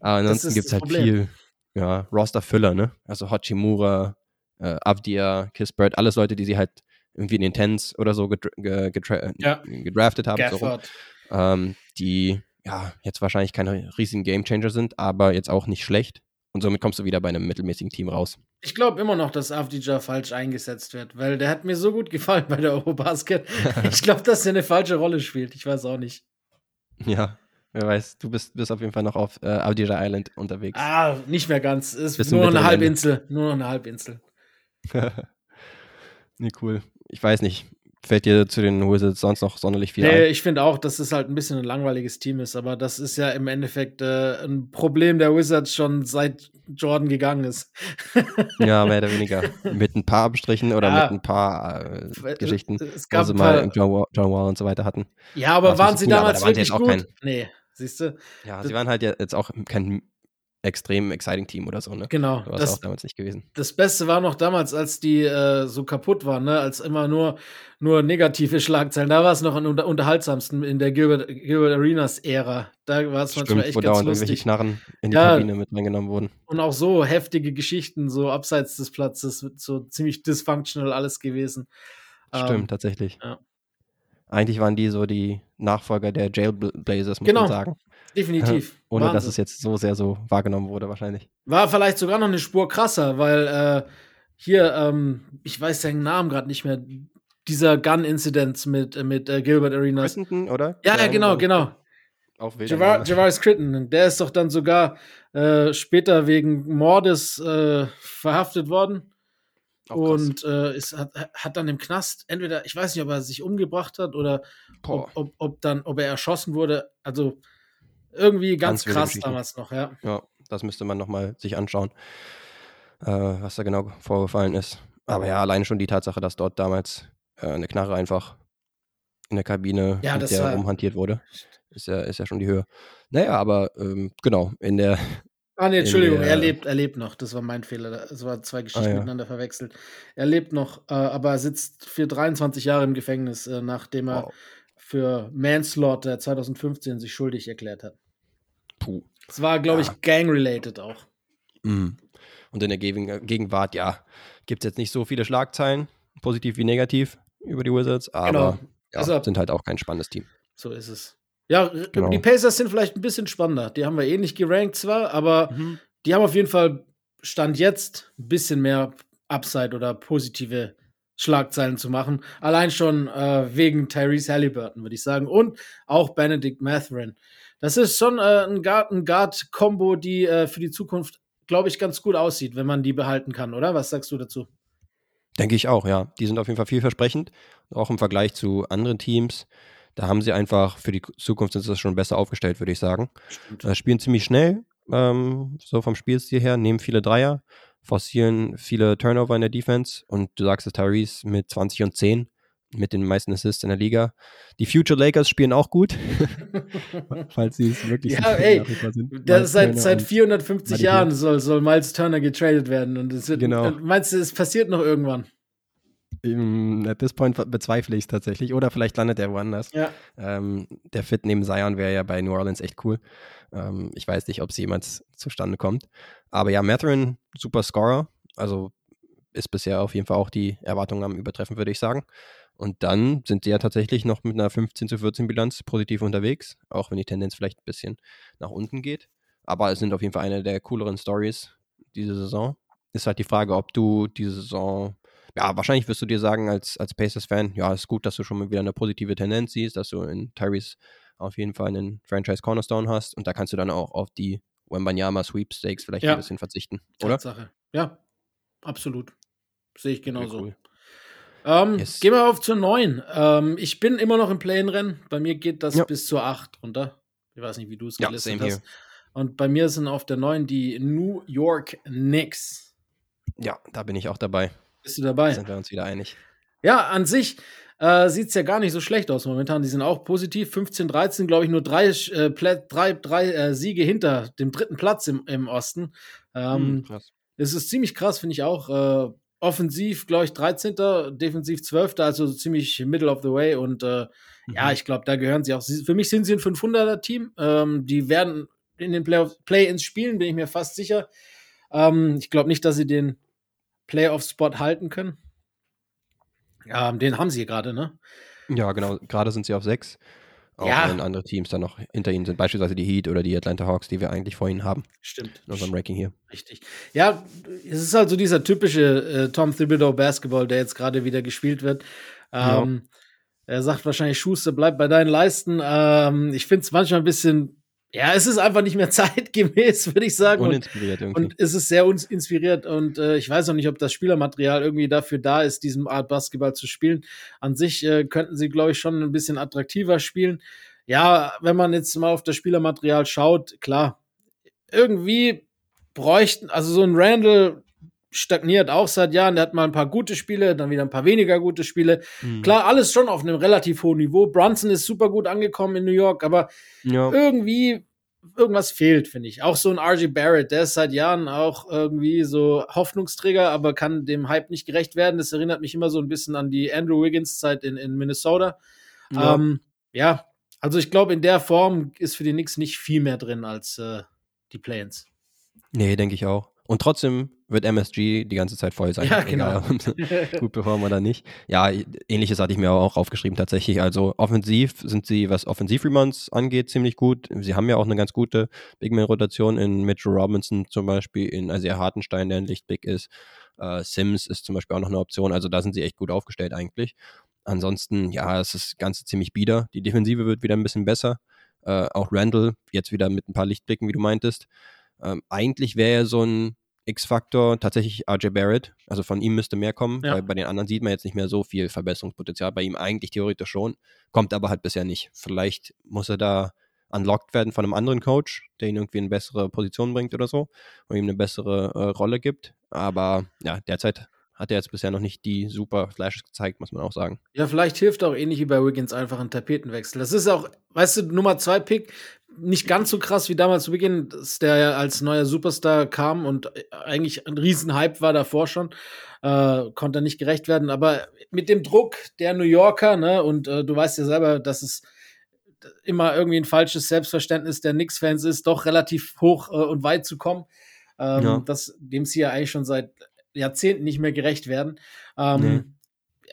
Aber ansonsten gibt es halt Problem. viel ja, Roster-Füller, ne? Also Hachimura, äh, Avdia, Kispert, alles Leute, die sie halt irgendwie in den Tens oder so gedra ge gedra Ja. gedraftet haben. So ähm, die ja jetzt wahrscheinlich keine riesigen Gamechanger sind, aber jetzt auch nicht schlecht. Und somit kommst du wieder bei einem mittelmäßigen Team raus. Ich glaube immer noch, dass Avdija falsch eingesetzt wird, weil der hat mir so gut gefallen bei der Eurobasket. ich glaube, dass er eine falsche Rolle spielt. Ich weiß auch nicht. Ja, wer weiß, du bist, bist auf jeden Fall noch auf äh, Avdija Island unterwegs. Ah, nicht mehr ganz. Ist Bis zum nur eine bitteren Ende. Halbinsel. Nur noch eine Halbinsel. nee, cool. Ich weiß nicht. Fällt dir zu den Wizards sonst noch sonderlich viel Nee, ein? ich finde auch, dass es halt ein bisschen ein langweiliges Team ist, aber das ist ja im Endeffekt äh, ein Problem der Wizards schon seit Jordan gegangen ist. Ja, mehr oder weniger. mit ein paar Abstrichen oder Ja. mit ein paar äh, Geschichten, Es wo gab sie ein mal John Wall, John Wall und so weiter hatten. ja, aber waren sie cool, damals da sie wirklich auch gut? kein- Nee, siehst du? Ja, Das- sie waren halt jetzt auch kein extrem exciting Team oder so, ne? Genau. War es Das, auch damals nicht gewesen. das Beste war noch damals, als die äh, so kaputt waren, ne? als immer nur, nur negative Schlagzeilen. Da war es noch am unter unterhaltsamsten in der Gilbert, Gilbert Arenas Ära. Da war es manchmal echt wo ganz dauernd irgendwelche lustig. Knarren in die Ja. Kabine mit reingenommen wurden. Und auch so heftige Geschichten, so abseits des Platzes, so ziemlich dysfunctional alles gewesen. Stimmt, Ähm, tatsächlich. ja. Eigentlich waren die so die Nachfolger der Jailblazers, muss Genau. man sagen. Definitiv. Ohne dass Wahnsinn. es jetzt so sehr so wahrgenommen wurde, wahrscheinlich. War vielleicht sogar noch eine Spur krasser, weil äh, hier, ähm, ich weiß seinen Namen gerade nicht mehr, dieser Gun-Incident mit, äh, mit äh, Gilbert Arenas. Crittenden, oder? Ja, ja, genau, genau. Auch wilder Javar. Javaris Critton, der ist doch dann sogar äh, später wegen Mordes äh, verhaftet worden. Auch und äh, ist, hat, hat dann im Knast entweder, ich weiß nicht, ob er sich umgebracht hat oder ob, ob, ob dann, ob er erschossen wurde. Also irgendwie ganz, Ganz krass damals noch, ja. Ja, das müsste man nochmal sich anschauen, äh, was da genau vorgefallen ist. Aber ja, allein schon die Tatsache, dass dort damals äh, eine Knarre einfach in der Kabine Ja, mit der war- rumhantiert wurde, ist ja, ist ja schon die Höhe. Naja, aber ähm, genau, in der, Ah, nee, Entschuldigung, der- er lebt, er lebt noch. Das war mein Fehler. Das war zwei Geschichten Ah, ja. miteinander verwechselt. Er lebt noch, äh, aber er sitzt für 23 Jahre im Gefängnis, äh, nachdem er wow, für Manslaughter 2015 sich schuldig erklärt hat. Es war, glaube Ja. ich, gang-related auch. Mhm. Und in der Gegen Gegenwart, ja, gibt es jetzt nicht so viele Schlagzeilen, positiv wie negativ, über die Wizards, aber Genau. ja, Also- sind halt auch kein spannendes Team. So ist es. Ja, genau. die Pacers sind vielleicht ein bisschen spannender. Die haben wir eh nicht gerankt zwar, aber mhm. die haben auf jeden Fall Stand jetzt ein bisschen mehr Upside oder positive Schlagzeilen zu machen. Allein schon äh, wegen Tyrese Halliburton, würde ich sagen. Und auch Benedict Matherin. Das ist schon äh, ein Guard-Kombo, die äh, für die Zukunft, glaube ich, ganz gut aussieht, wenn man die behalten kann, oder? Was sagst du dazu? Denke ich auch, ja. Die sind auf jeden Fall vielversprechend, auch im Vergleich zu anderen Teams. Da haben sie einfach für die Zukunft sind sie schon besser aufgestellt, würde ich sagen. Äh, spielen ziemlich schnell, ähm, so vom Spielstil her, nehmen viele Dreier, forcieren viele Turnover in der Defense und du sagst es, Tyrese mit 20 und 10 mit den meisten Assists in der Liga. Die Future Lakers spielen auch gut, falls sie es wirklich ja, ey, sind. Das seit, seit 450 Jahren soll, soll Miles Turner getradet werden. Und es wird, genau. Meinst du, es passiert noch irgendwann? At this point bezweifle ich es tatsächlich. Oder vielleicht landet er woanders. Ja. Ähm, der Fit neben Zion wäre ja bei New Orleans echt cool. Ähm, ich weiß nicht, ob es jemals zustande kommt. Aber ja, Matherin, super Scorer. Also ist bisher auf jeden Fall auch die Erwartungen am Übertreffen, würde ich sagen. Und dann sind sie ja tatsächlich noch mit einer 15 zu 14 Bilanz positiv unterwegs, auch wenn die Tendenz vielleicht ein bisschen nach unten geht. Aber es sind auf jeden Fall eine der cooleren Stories diese Saison. Ist halt die Frage, ob du diese Saison, ja, wahrscheinlich wirst du dir sagen, als, als Pacers-Fan, ja, ist gut, dass du schon mal wieder eine positive Tendenz siehst, dass du in Tyrese auf jeden Fall einen Franchise Cornerstone hast und da kannst du dann auch auf die Wembanyama Sweepstakes vielleicht ja. ein bisschen verzichten, oder? Tatsache. Ja, absolut. Sehe ich genauso. Cool. Ähm, yes. Gehen wir auf zur 9. Ähm, ich bin immer noch im Play-In-Rennen. Bei mir geht das ja. bis zur 8 runter. Ich weiß nicht, wie du es ja, gelistet hast. Here. Und bei mir sind auf der 9 die New York Knicks. Ja, da bin ich auch dabei. Bist du dabei? Da sind wir uns wieder einig. Ja, an sich äh, sieht es ja gar nicht so schlecht aus momentan. Die sind auch positiv. 15, 13, glaube ich, nur drei, äh, drei, drei äh, Siege hinter dem dritten Platz im, im Osten. Ähm, hm, Es ist ziemlich krass, finde ich auch. Äh, offensiv, glaube ich, 13., defensiv 12., also ziemlich middle of the way. Und äh, mhm. ja, ich glaube, da gehören sie auch. Für mich sind sie ein 500er-Team. Ähm, die werden in den Play-ins spielen, bin ich mir fast sicher. Ähm, ich glaube nicht, dass sie den Playoff-Spot halten können. Ja, den haben sie gerade, ne? Ja, genau. Gerade sind sie auf 6. Auch ja. wenn andere Teams dann noch hinter ihnen sind, beispielsweise die Heat oder die Atlanta Hawks, die wir eigentlich vor ihnen haben. Stimmt. In unserem Ranking hier. Richtig. Ja, es ist halt so dieser typische äh, Tom Thibodeau Basketball, der jetzt gerade wieder gespielt wird. Ähm, ja. Er sagt wahrscheinlich, Schuster, bleib bei deinen Leisten. Ähm, ich finde es manchmal ein bisschen ja, es ist einfach nicht mehr zeitgemäß, würde ich sagen. Uninspiriert und, irgendwie. Und es ist sehr inspiriert und äh, ich weiß auch nicht, ob das Spielermaterial irgendwie dafür da ist, diesen Art Basketball zu spielen. An sich äh, könnten sie, glaube ich, schon ein bisschen attraktiver spielen. Ja, wenn man jetzt mal auf das Spielermaterial schaut, klar, irgendwie bräuchten, also so ein Randall, stagniert auch seit Jahren. Der hat mal ein paar gute Spiele, dann wieder ein paar weniger gute Spiele. Mhm. Klar, alles schon auf einem relativ hohen Niveau. Brunson ist super gut angekommen in New York, aber ja. irgendwie irgendwas fehlt, finde ich. Auch so ein RG Barrett, der ist seit Jahren auch irgendwie so Hoffnungsträger, aber kann dem Hype nicht gerecht werden. Das erinnert mich immer so ein bisschen an die Andrew Wiggins-Zeit in, in Minnesota. Ja. Ähm, ja, also ich glaube, in der Form ist für die Knicks nicht viel mehr drin als äh, die Play-ins. Nee, denke ich auch. Und trotzdem wird MSG die ganze Zeit voll sein. Ja, genau. gut performen oder nicht. Ja, ähnliches hatte ich mir auch aufgeschrieben tatsächlich. Also offensiv sind sie, was Offensiv-Remonts angeht, ziemlich gut. Sie haben ja auch eine ganz gute Big-Man-Rotation in Mitchell Robinson zum Beispiel, in Isaiah Hartenstein, der ein Lichtbig ist. Uh, Sims ist zum Beispiel auch noch eine Option. Also da sind sie echt gut aufgestellt eigentlich. Ansonsten, ja, es ist das Ganze ziemlich bieder. Die Defensive wird wieder ein bisschen besser. Uh, auch Randall jetzt wieder mit ein paar Lichtblicken, wie du meintest. Ähm, eigentlich wäre er so ein X-Faktor tatsächlich RJ Barrett. Also von ihm müsste mehr kommen, ja. weil bei den anderen sieht man jetzt nicht mehr so viel Verbesserungspotenzial. Bei ihm eigentlich theoretisch schon, kommt aber halt bisher nicht. Vielleicht muss er da unlocked werden von einem anderen Coach, der ihn irgendwie in eine bessere Position bringt oder so und ihm eine bessere äh, Rolle gibt. Aber ja, derzeit hat er jetzt bisher noch nicht die super Flashes gezeigt, muss man auch sagen. Ja, vielleicht hilft auch ähnlich wie bei Wiggins einfach ein Tapetenwechsel. Das ist auch, weißt du, Nummer zwei Pick, nicht ganz so krass wie damals zu Beginn, dass der ja als neuer Superstar kam und eigentlich ein Riesenhype war davor schon, äh, konnte nicht gerecht werden. Aber mit dem Druck der New Yorker, ne, und äh, du weißt ja selber, dass es immer irgendwie ein falsches Selbstverständnis der Knicks-Fans ist, doch relativ hoch äh, und weit zu kommen. Ähm, ja. das, dem sie ja eigentlich schon seit Jahrzehnten nicht mehr gerecht werden. Ähm, nee.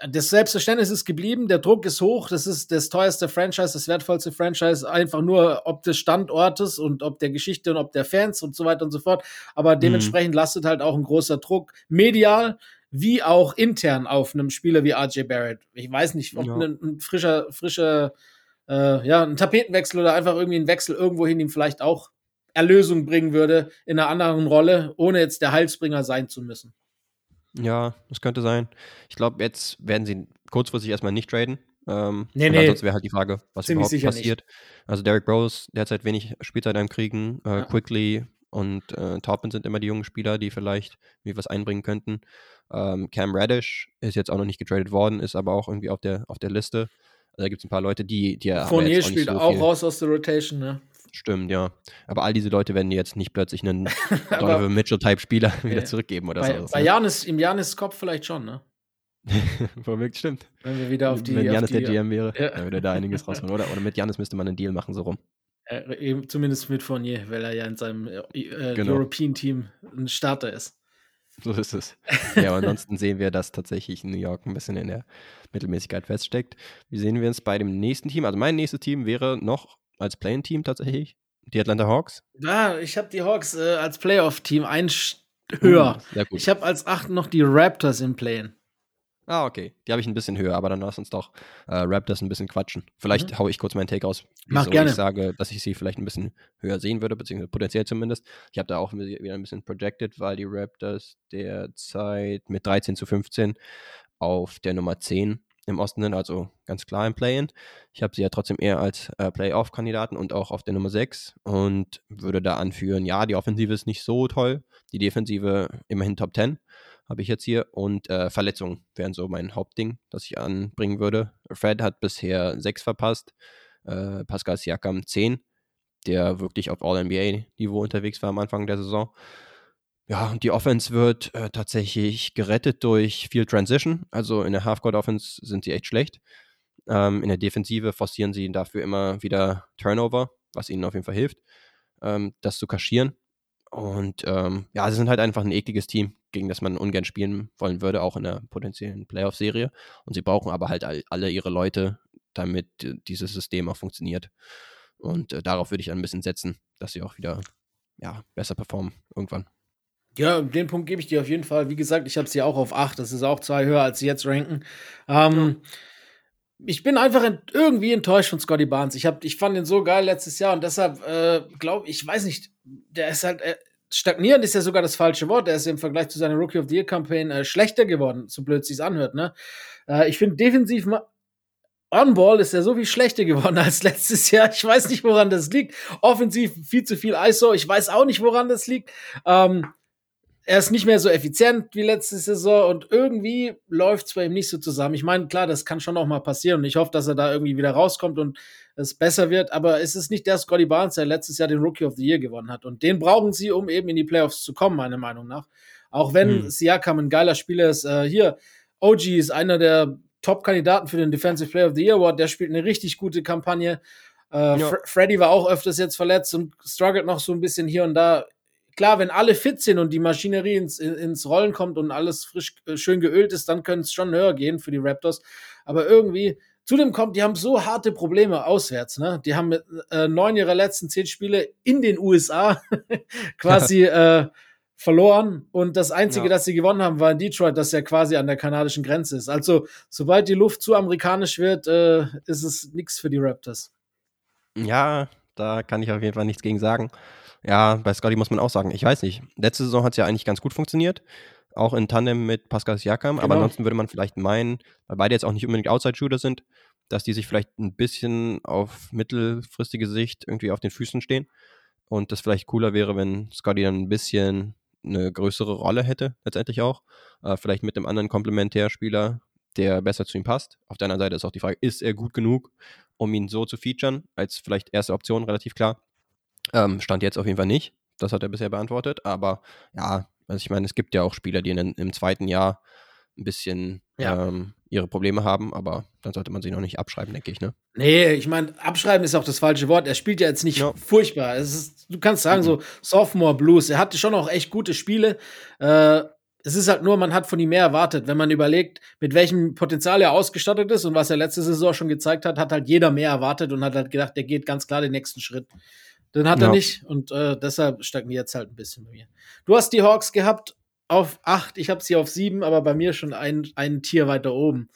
Das Selbstverständnis ist geblieben, der Druck ist hoch, das ist das teuerste Franchise, das wertvollste Franchise, einfach nur ob des Standortes und ob der Geschichte und ob der Fans und so weiter und so fort. Aber mhm. dementsprechend mhm. lastet halt auch ein großer Druck medial wie auch intern auf einem Spieler wie RJ Barrett. Ich weiß nicht, ob ja. ein, ein, frischer, frischer, äh, ja, ein Tapetenwechsel oder einfach irgendwie ein Wechsel irgendwohin ihm vielleicht auch Erlösung bringen würde in einer anderen Rolle, ohne jetzt der Heilsbringer sein zu müssen. Ja, das könnte sein. Ich glaube, jetzt werden sie kurzfristig erstmal nicht traden. Ähm, nee, nee. Ansonsten wäre halt die Frage, was überhaupt passiert. Nicht. Also Derek Rose derzeit wenig Spielzeit am Kriegen. Äh, ja. Quickly und äh, Taubman sind immer die jungen Spieler, die vielleicht irgendwie was einbringen könnten. Ähm, Cam Radish ist jetzt auch noch nicht getradet worden, ist aber auch irgendwie auf der, auf der Liste. Also da gibt es ein paar Leute, die, die Fournier spielt so auch raus aus der Rotation, ne? Stimmt, ja. Aber all diese Leute werden jetzt nicht plötzlich einen Donovan Mitchell-Type-Spieler wieder zurückgeben oder bei, so. Bei Janis, im Janis Kopf vielleicht schon, ne? Womöglich stimmt. Wenn wir wieder auf die. Wenn Janis der GM wäre, ja. dann würde da einiges rausholen. Oder, oder mit Janis müsste man einen Deal machen, so rum. Äh, zumindest mit Fournier, weil er ja in seinem äh, äh genau. European-Team ein Starter ist. So ist es. Ja, aber ansonsten sehen wir, dass tatsächlich New York ein bisschen in der Mittelmäßigkeit feststeckt. Wie sehen wir es bei dem nächsten Team? Also mein nächstes Team wäre noch als Play-In-Team tatsächlich die Atlanta Hawks. Ja, ich habe die Hawks äh, als Playoff-Team ein höher. Uh, ich habe als 8 noch die Raptors im Play-In. Ah, okay. Die habe ich ein bisschen höher, aber dann lass uns doch äh, Raptors ein bisschen quatschen. Vielleicht mhm. haue ich kurz meinen Take aus, wieso gerne. ich sage, dass ich sie vielleicht ein bisschen höher sehen würde, beziehungsweise potenziell zumindest. Ich habe da auch wieder ein bisschen projected, weil die Raptors derzeit mit 13 zu 15 auf der Nummer 10 im Osten sind, also ganz klar im Play-In. Ich habe sie ja trotzdem eher als äh, Playoff-Kandidaten und auch auf der Nummer 6 und würde da anführen, ja, die Offensive ist nicht so toll, die Defensive immerhin Top 10 habe ich jetzt hier und äh, Verletzungen wären so mein Hauptding, das ich anbringen würde. Fred hat bisher 6 verpasst, äh, Pascal Siakam 10, der wirklich auf All-NBA-Niveau unterwegs war am Anfang der Saison. Ja, und die Offense wird äh, tatsächlich gerettet durch viel Transition. Also in der Half-Court-Offense sind sie echt schlecht. Ähm, in der Defensive forcieren sie dafür immer wieder Turnover, was ihnen auf jeden Fall hilft, ähm, das zu kaschieren. Und ähm, ja, sie sind halt einfach ein ekliges Team, gegen das man ungern spielen wollen würde, auch in der potenziellen Playoff-Serie. Und sie brauchen aber halt all, alle ihre Leute, damit dieses System auch funktioniert. Und äh, darauf würde ich ein bisschen setzen, dass sie auch wieder ja, besser performen irgendwann. Ja, den Punkt gebe ich dir auf jeden Fall. Wie gesagt, ich habe sie auch auf 8. Das ist auch zwei höher, als sie jetzt ranken. Ähm, ja. Ich bin einfach ent irgendwie enttäuscht von Scotty Barnes. Ich, hab, ich fand ihn so geil letztes Jahr und deshalb äh, glaube ich, weiß nicht, der ist halt. Äh, stagnierend ist ja sogar das falsche Wort. Der ist im Vergleich zu seiner Rookie of the Year Campaign äh, schlechter geworden, so blöd sich anhört. Ne? Äh, ich finde defensiv On-Ball ist er so viel schlechter geworden als letztes Jahr. Ich weiß nicht, woran das liegt. Offensiv viel zu viel ISO. Ich weiß auch nicht, woran das liegt. Ähm, er ist nicht mehr so effizient wie letzte Saison und irgendwie läuft es bei ihm nicht so zusammen. Ich meine, klar, das kann schon noch mal passieren und ich hoffe, dass er da irgendwie wieder rauskommt und es besser wird, aber es ist nicht der Scotty Barnes, der letztes Jahr den Rookie of the Year gewonnen hat und den brauchen sie, um eben in die Playoffs zu kommen, meiner Meinung nach. Auch wenn hm. Siakam ein geiler Spieler ist. Äh, hier, OG ist einer der Top-Kandidaten für den Defensive Player of the Year Award, der spielt eine richtig gute Kampagne. Äh, ja. Freddy war auch öfters jetzt verletzt und struggelt noch so ein bisschen hier und da klar, wenn alle fit sind und die Maschinerie ins, ins Rollen kommt und alles frisch, äh, schön geölt ist, dann können es schon höher gehen für die Raptors. Aber irgendwie, zudem kommt, die haben so harte Probleme auswärts. Ne? Die haben mit, äh, neun ihrer letzten zehn Spiele in den USA quasi äh, verloren. Und das Einzige, ja. das sie gewonnen haben, war in Detroit, das ja quasi an der kanadischen Grenze ist. Also, sobald die Luft zu amerikanisch wird, äh, ist es nichts für die Raptors. Ja, da kann ich auf jeden Fall nichts gegen sagen. Ja, bei Scotty muss man auch sagen, ich weiß nicht. Letzte Saison hat es ja eigentlich ganz gut funktioniert. Auch in Tandem mit Pascal Siakam. Genau. Aber ansonsten würde man vielleicht meinen, weil beide jetzt auch nicht unbedingt Outside-Shooter sind, dass die sich vielleicht ein bisschen auf mittelfristige Sicht irgendwie auf den Füßen stehen. Und das vielleicht cooler wäre, wenn Scotty dann ein bisschen eine größere Rolle hätte, letztendlich auch. Äh, vielleicht mit einem anderen Komplementärspieler, der besser zu ihm passt. Auf der anderen Seite ist auch die Frage, ist er gut genug, um ihn so zu featuren, als vielleicht erste Option, relativ klar. Ähm, stand jetzt auf jeden Fall nicht. Das hat er bisher beantwortet. Aber ja, also ich meine, es gibt ja auch Spieler, die in, im zweiten Jahr ein bisschen ja. ähm, ihre Probleme haben, aber dann sollte man sie noch nicht abschreiben, denke ich, ne? Nee, ich meine, abschreiben ist auch das falsche Wort. Er spielt ja jetzt nicht ja. furchtbar. Ist, du kannst sagen, mhm. so Sophomore Blues. Er hatte schon auch echt gute Spiele. Äh, es ist halt nur, man hat von ihm mehr erwartet. Wenn man überlegt, mit welchem Potenzial er ausgestattet ist und was er letzte Saison schon gezeigt hat, hat halt jeder mehr erwartet und hat halt gedacht, der geht ganz klar den nächsten Schritt. Den hat ja. er nicht und äh, deshalb stagniert jetzt halt ein bisschen bei mir. Du hast die Hawks gehabt auf 8, ich habe sie auf 7, aber bei mir schon ein, ein Tier weiter oben.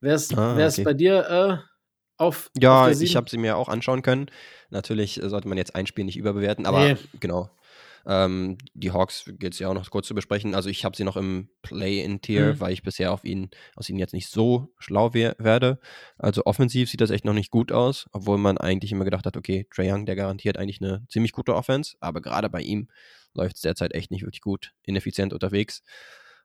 Wer ist ah, okay. bei dir äh, auf? Ja, auf ich habe sie mir auch anschauen können. Natürlich sollte man jetzt ein Spiel nicht überbewerten, aber nee. genau. Ähm, die Hawks gilt es ja auch noch kurz zu besprechen. Also ich habe sie noch im Play-in-Tier, mhm. weil ich bisher auf ihn, aus ihnen jetzt nicht so schlau we werde. Also offensiv sieht das echt noch nicht gut aus, obwohl man eigentlich immer gedacht hat, okay, Trey Young, der garantiert eigentlich eine ziemlich gute Offense, aber gerade bei ihm läuft es derzeit echt nicht wirklich gut, ineffizient unterwegs.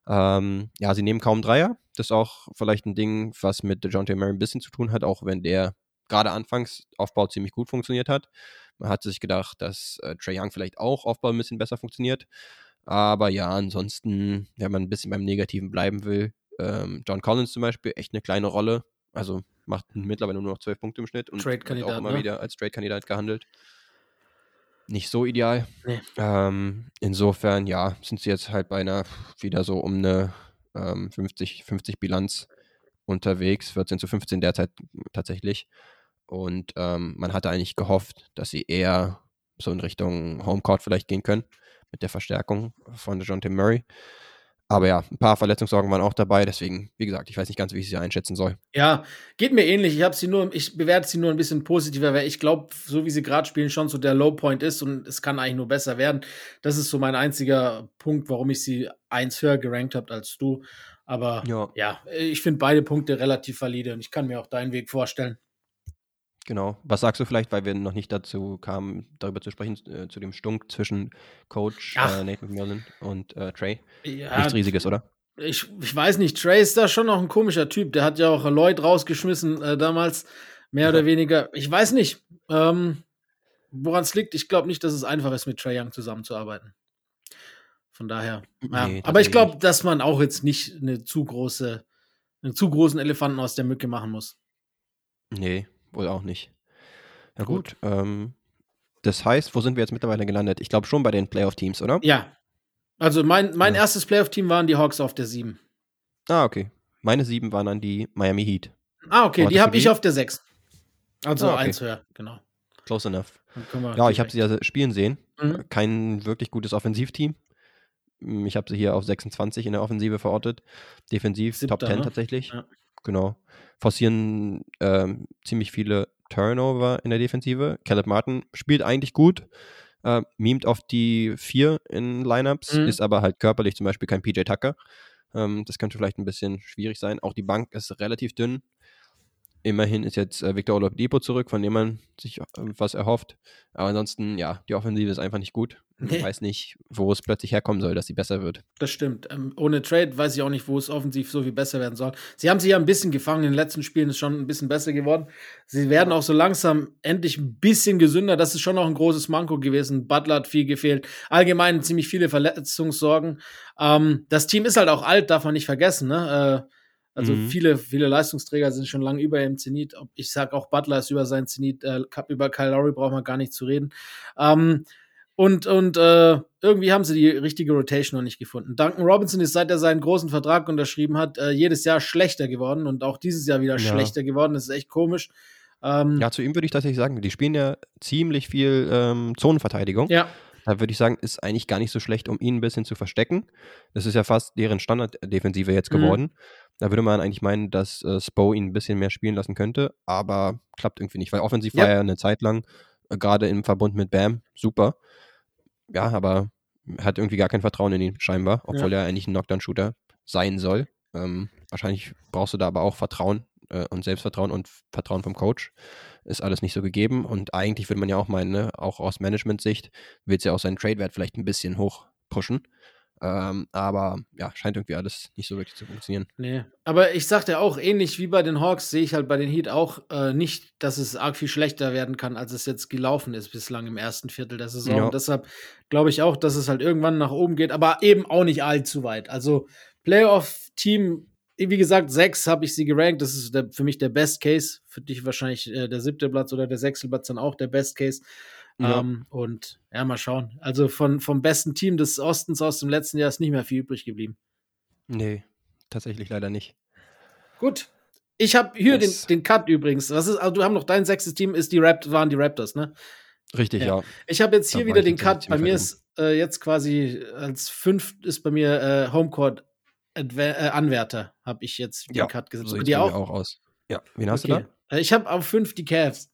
Ähm, ja, sie nehmen kaum Dreier. Das ist auch vielleicht ein Ding, was mit DeJounte Murray ein bisschen zu tun hat, auch wenn der gerade anfangs Aufbau ziemlich gut funktioniert hat. Man hat sich gedacht, dass äh, Trey Young vielleicht auch Aufbau ein bisschen besser funktioniert. Aber ja, ansonsten, wenn man ein bisschen beim Negativen bleiben will, ähm, John Collins zum Beispiel, echt eine kleine Rolle. Also macht mittlerweile nur noch zwölf Punkte im Schnitt und wird auch immer ne? wieder als Trade-Kandidat gehandelt. Nicht so ideal. Nee. Ähm, insofern, ja, sind sie jetzt halt bei einer wieder so um eine ähm, 50, 50 Bilanz unterwegs, 14 zu 15 derzeit tatsächlich. Und ähm, man hatte eigentlich gehofft, dass sie eher so in Richtung Homecourt vielleicht gehen können mit der Verstärkung von John Tim Murray. Aber ja, ein paar Verletzungssorgen waren auch dabei, deswegen, wie gesagt, ich weiß nicht ganz, wie ich sie einschätzen soll. Ja, geht mir ähnlich. Ich habe sie nur, ich bewerte sie nur ein bisschen positiver, weil ich glaube, so wie sie gerade spielen, schon so der Low Point ist und es kann eigentlich nur besser werden. Das ist so mein einziger Punkt, warum ich sie eins höher gerankt habe als du. Aber ja, ja ich finde beide Punkte relativ valide und ich kann mir auch deinen Weg vorstellen. Genau. Was sagst du vielleicht, weil wir noch nicht dazu kamen, darüber zu sprechen, äh, zu dem Stunk zwischen Coach äh, Nate McMillan und äh, Trey? Ja, Nichts Riesiges, oder? Ich, ich weiß nicht, Trey ist da schon noch ein komischer Typ. Der hat ja auch Lloyd rausgeschmissen äh, damals, mehr oder weniger. Ich weiß nicht, ähm, woran es liegt. Ich glaube nicht, dass es einfach ist, mit Trey Young zusammenzuarbeiten. Von daher. Ja. Nee, Aber ich glaube, dass man auch jetzt nicht eine zu große, einen zu großen Elefanten aus der Mücke machen muss. Nee, Wohl auch nicht. Ja gut. gut ähm, das heißt, wo sind wir jetzt mittlerweile gelandet? Ich glaube schon bei den Playoff-Teams, oder? Ja. Also mein, mein ja. erstes Playoff-Team waren die Hawks auf der 7. Ah, okay. Meine 7 waren dann die Miami Heat. Ah, okay, die habe ich auf der 6. Also ah, okay. eins höher, genau. Close enough. Ja, ich habe sie ja spielen sehen. Mhm. Kein wirklich gutes Offensivteam. Ich habe sie hier auf 26 in der Offensive verortet. Defensiv Siebter, Top 10 ne? tatsächlich. Ja. Genau forcieren ähm, ziemlich viele Turnover in der Defensive. Caleb Martin spielt eigentlich gut, äh, mimt auf die vier in Lineups, mhm. ist aber halt körperlich zum Beispiel kein PJ Tucker. Ähm, das könnte vielleicht ein bisschen schwierig sein. Auch die Bank ist relativ dünn. Immerhin ist jetzt äh, Victor Oladipo zurück, von dem man sich äh, was erhofft. Aber ansonsten, ja, die Offensive ist einfach nicht gut. Ich weiß nicht, wo es plötzlich herkommen soll, dass sie besser wird. Das stimmt. Ähm, ohne Trade weiß ich auch nicht, wo es offensiv so viel besser werden soll. Sie haben sich ja ein bisschen gefangen. In den letzten Spielen ist schon ein bisschen besser geworden. Sie werden auch so langsam endlich ein bisschen gesünder. Das ist schon noch ein großes Manko gewesen. Butler hat viel gefehlt. Allgemein ziemlich viele Verletzungssorgen. Ähm, das Team ist halt auch alt, darf man nicht vergessen. Ne? Äh, also mhm. viele, viele Leistungsträger sind schon lange über ihrem Zenit. Ich sage auch Butler ist über sein Zenit. Äh, über Kyle Lowry braucht man gar nicht zu reden. Ähm, und, und äh, irgendwie haben sie die richtige Rotation noch nicht gefunden. Duncan Robinson ist, seit er seinen großen Vertrag unterschrieben hat, äh, jedes Jahr schlechter geworden und auch dieses Jahr wieder ja. schlechter geworden. Das ist echt komisch. Ähm, ja, zu ihm würde ich tatsächlich sagen, die spielen ja ziemlich viel ähm, Zonenverteidigung. Ja. Da würde ich sagen, ist eigentlich gar nicht so schlecht, um ihn ein bisschen zu verstecken. Das ist ja fast deren Standarddefensive jetzt mhm. Da würde man eigentlich meinen, dass äh, Spo ihn ein bisschen mehr spielen lassen könnte, aber klappt irgendwie nicht, weil offensiv ja. war er eine Zeit lang, äh, gerade im Verbund mit Bam, super ja, aber hat irgendwie gar kein Vertrauen in ihn scheinbar, obwohl ja. er eigentlich ein Knockdown-Shooter sein soll. Ähm, wahrscheinlich brauchst du da aber auch Vertrauen äh, und Selbstvertrauen und Vertrauen vom Coach. Ist alles nicht so gegeben und eigentlich würde man ja auch meinen, ne, auch aus Management-Sicht, will es ja auch seinen Trade-Wert vielleicht ein bisschen hoch pushen. Ähm, aber ja, scheint irgendwie alles nicht so wirklich zu funktionieren. Nee. Aber ich sagte auch, ähnlich wie bei den Hawks, sehe ich halt bei den Heat auch äh, nicht, dass es arg viel schlechter werden kann, als es jetzt gelaufen ist bislang im ersten Viertel der Saison. Ja. Und deshalb glaube ich auch, dass es halt irgendwann nach oben geht, aber eben auch nicht allzu weit. Also Playoff-Team, wie gesagt, sechs habe ich sie gerankt. Das ist der, für mich der Best Case. Für dich wahrscheinlich äh, der siebte Platz oder der sechste Platz dann auch der Best Case. Ja. Ähm, und ja, mal schauen. Also von, vom besten Team des Ostens aus dem letzten Jahr ist nicht mehr viel übrig geblieben. Nee, tatsächlich leider nicht. Gut. Ich habe hier den, den Cut übrigens. Was ist, also du haben noch dein sechstes Team, ist die Rapt waren die Raptors, ne? Richtig, ja. ja. Ich habe jetzt hier da wieder den Cut. Bei mir ist äh, jetzt quasi als fünf ist bei mir äh, Homecourt Adva äh, Anwärter, habe ich jetzt den ja, Cut gesetzt. So bei auch? auch aus. Ja, wen hast okay. du da? Äh, ich habe auf fünf die Cavs.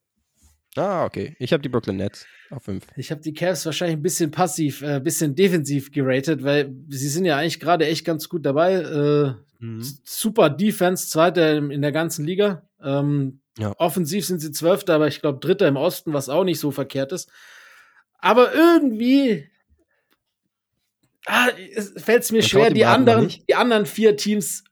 Ah, okay. Ich habe die Brooklyn Nets auf 5. Ich habe die Cavs wahrscheinlich ein bisschen passiv, ein äh, bisschen defensiv geratet, weil sie sind ja eigentlich gerade echt ganz gut dabei. Äh, mhm. Super Defense, zweiter in der ganzen Liga. Ähm, ja. Offensiv sind sie Zwölfter, aber ich glaube Dritter im Osten, was auch nicht so verkehrt ist. Aber irgendwie ah, fällt es mir schwer, die anderen, die anderen vier Teams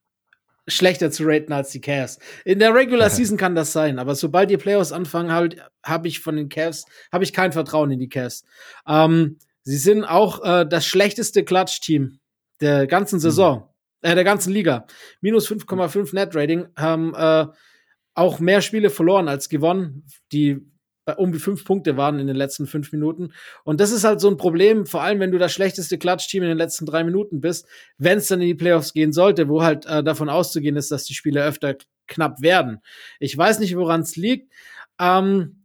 schlechter zu raten als die Cavs. In der Regular Season kann das sein, aber sobald die Playoffs anfangen, halt, habe ich von den Cavs, habe ich kein Vertrauen in die Cavs. Ähm, sie sind auch äh, das schlechteste Klatsch-Team der ganzen mhm. Saison, mhm. äh, der ganzen Liga. Minus 5,5 Net-Rating, haben äh, auch mehr Spiele verloren als gewonnen. Die um die fünf Punkte waren in den letzten fünf Minuten. Und das ist halt so ein Problem, vor allem wenn du das schlechteste Klatschteam in den letzten drei Minuten bist, wenn es dann in die Playoffs gehen sollte, wo halt äh, davon auszugehen ist, dass die Spiele öfter knapp werden. Ich weiß nicht, woran es liegt. Ähm,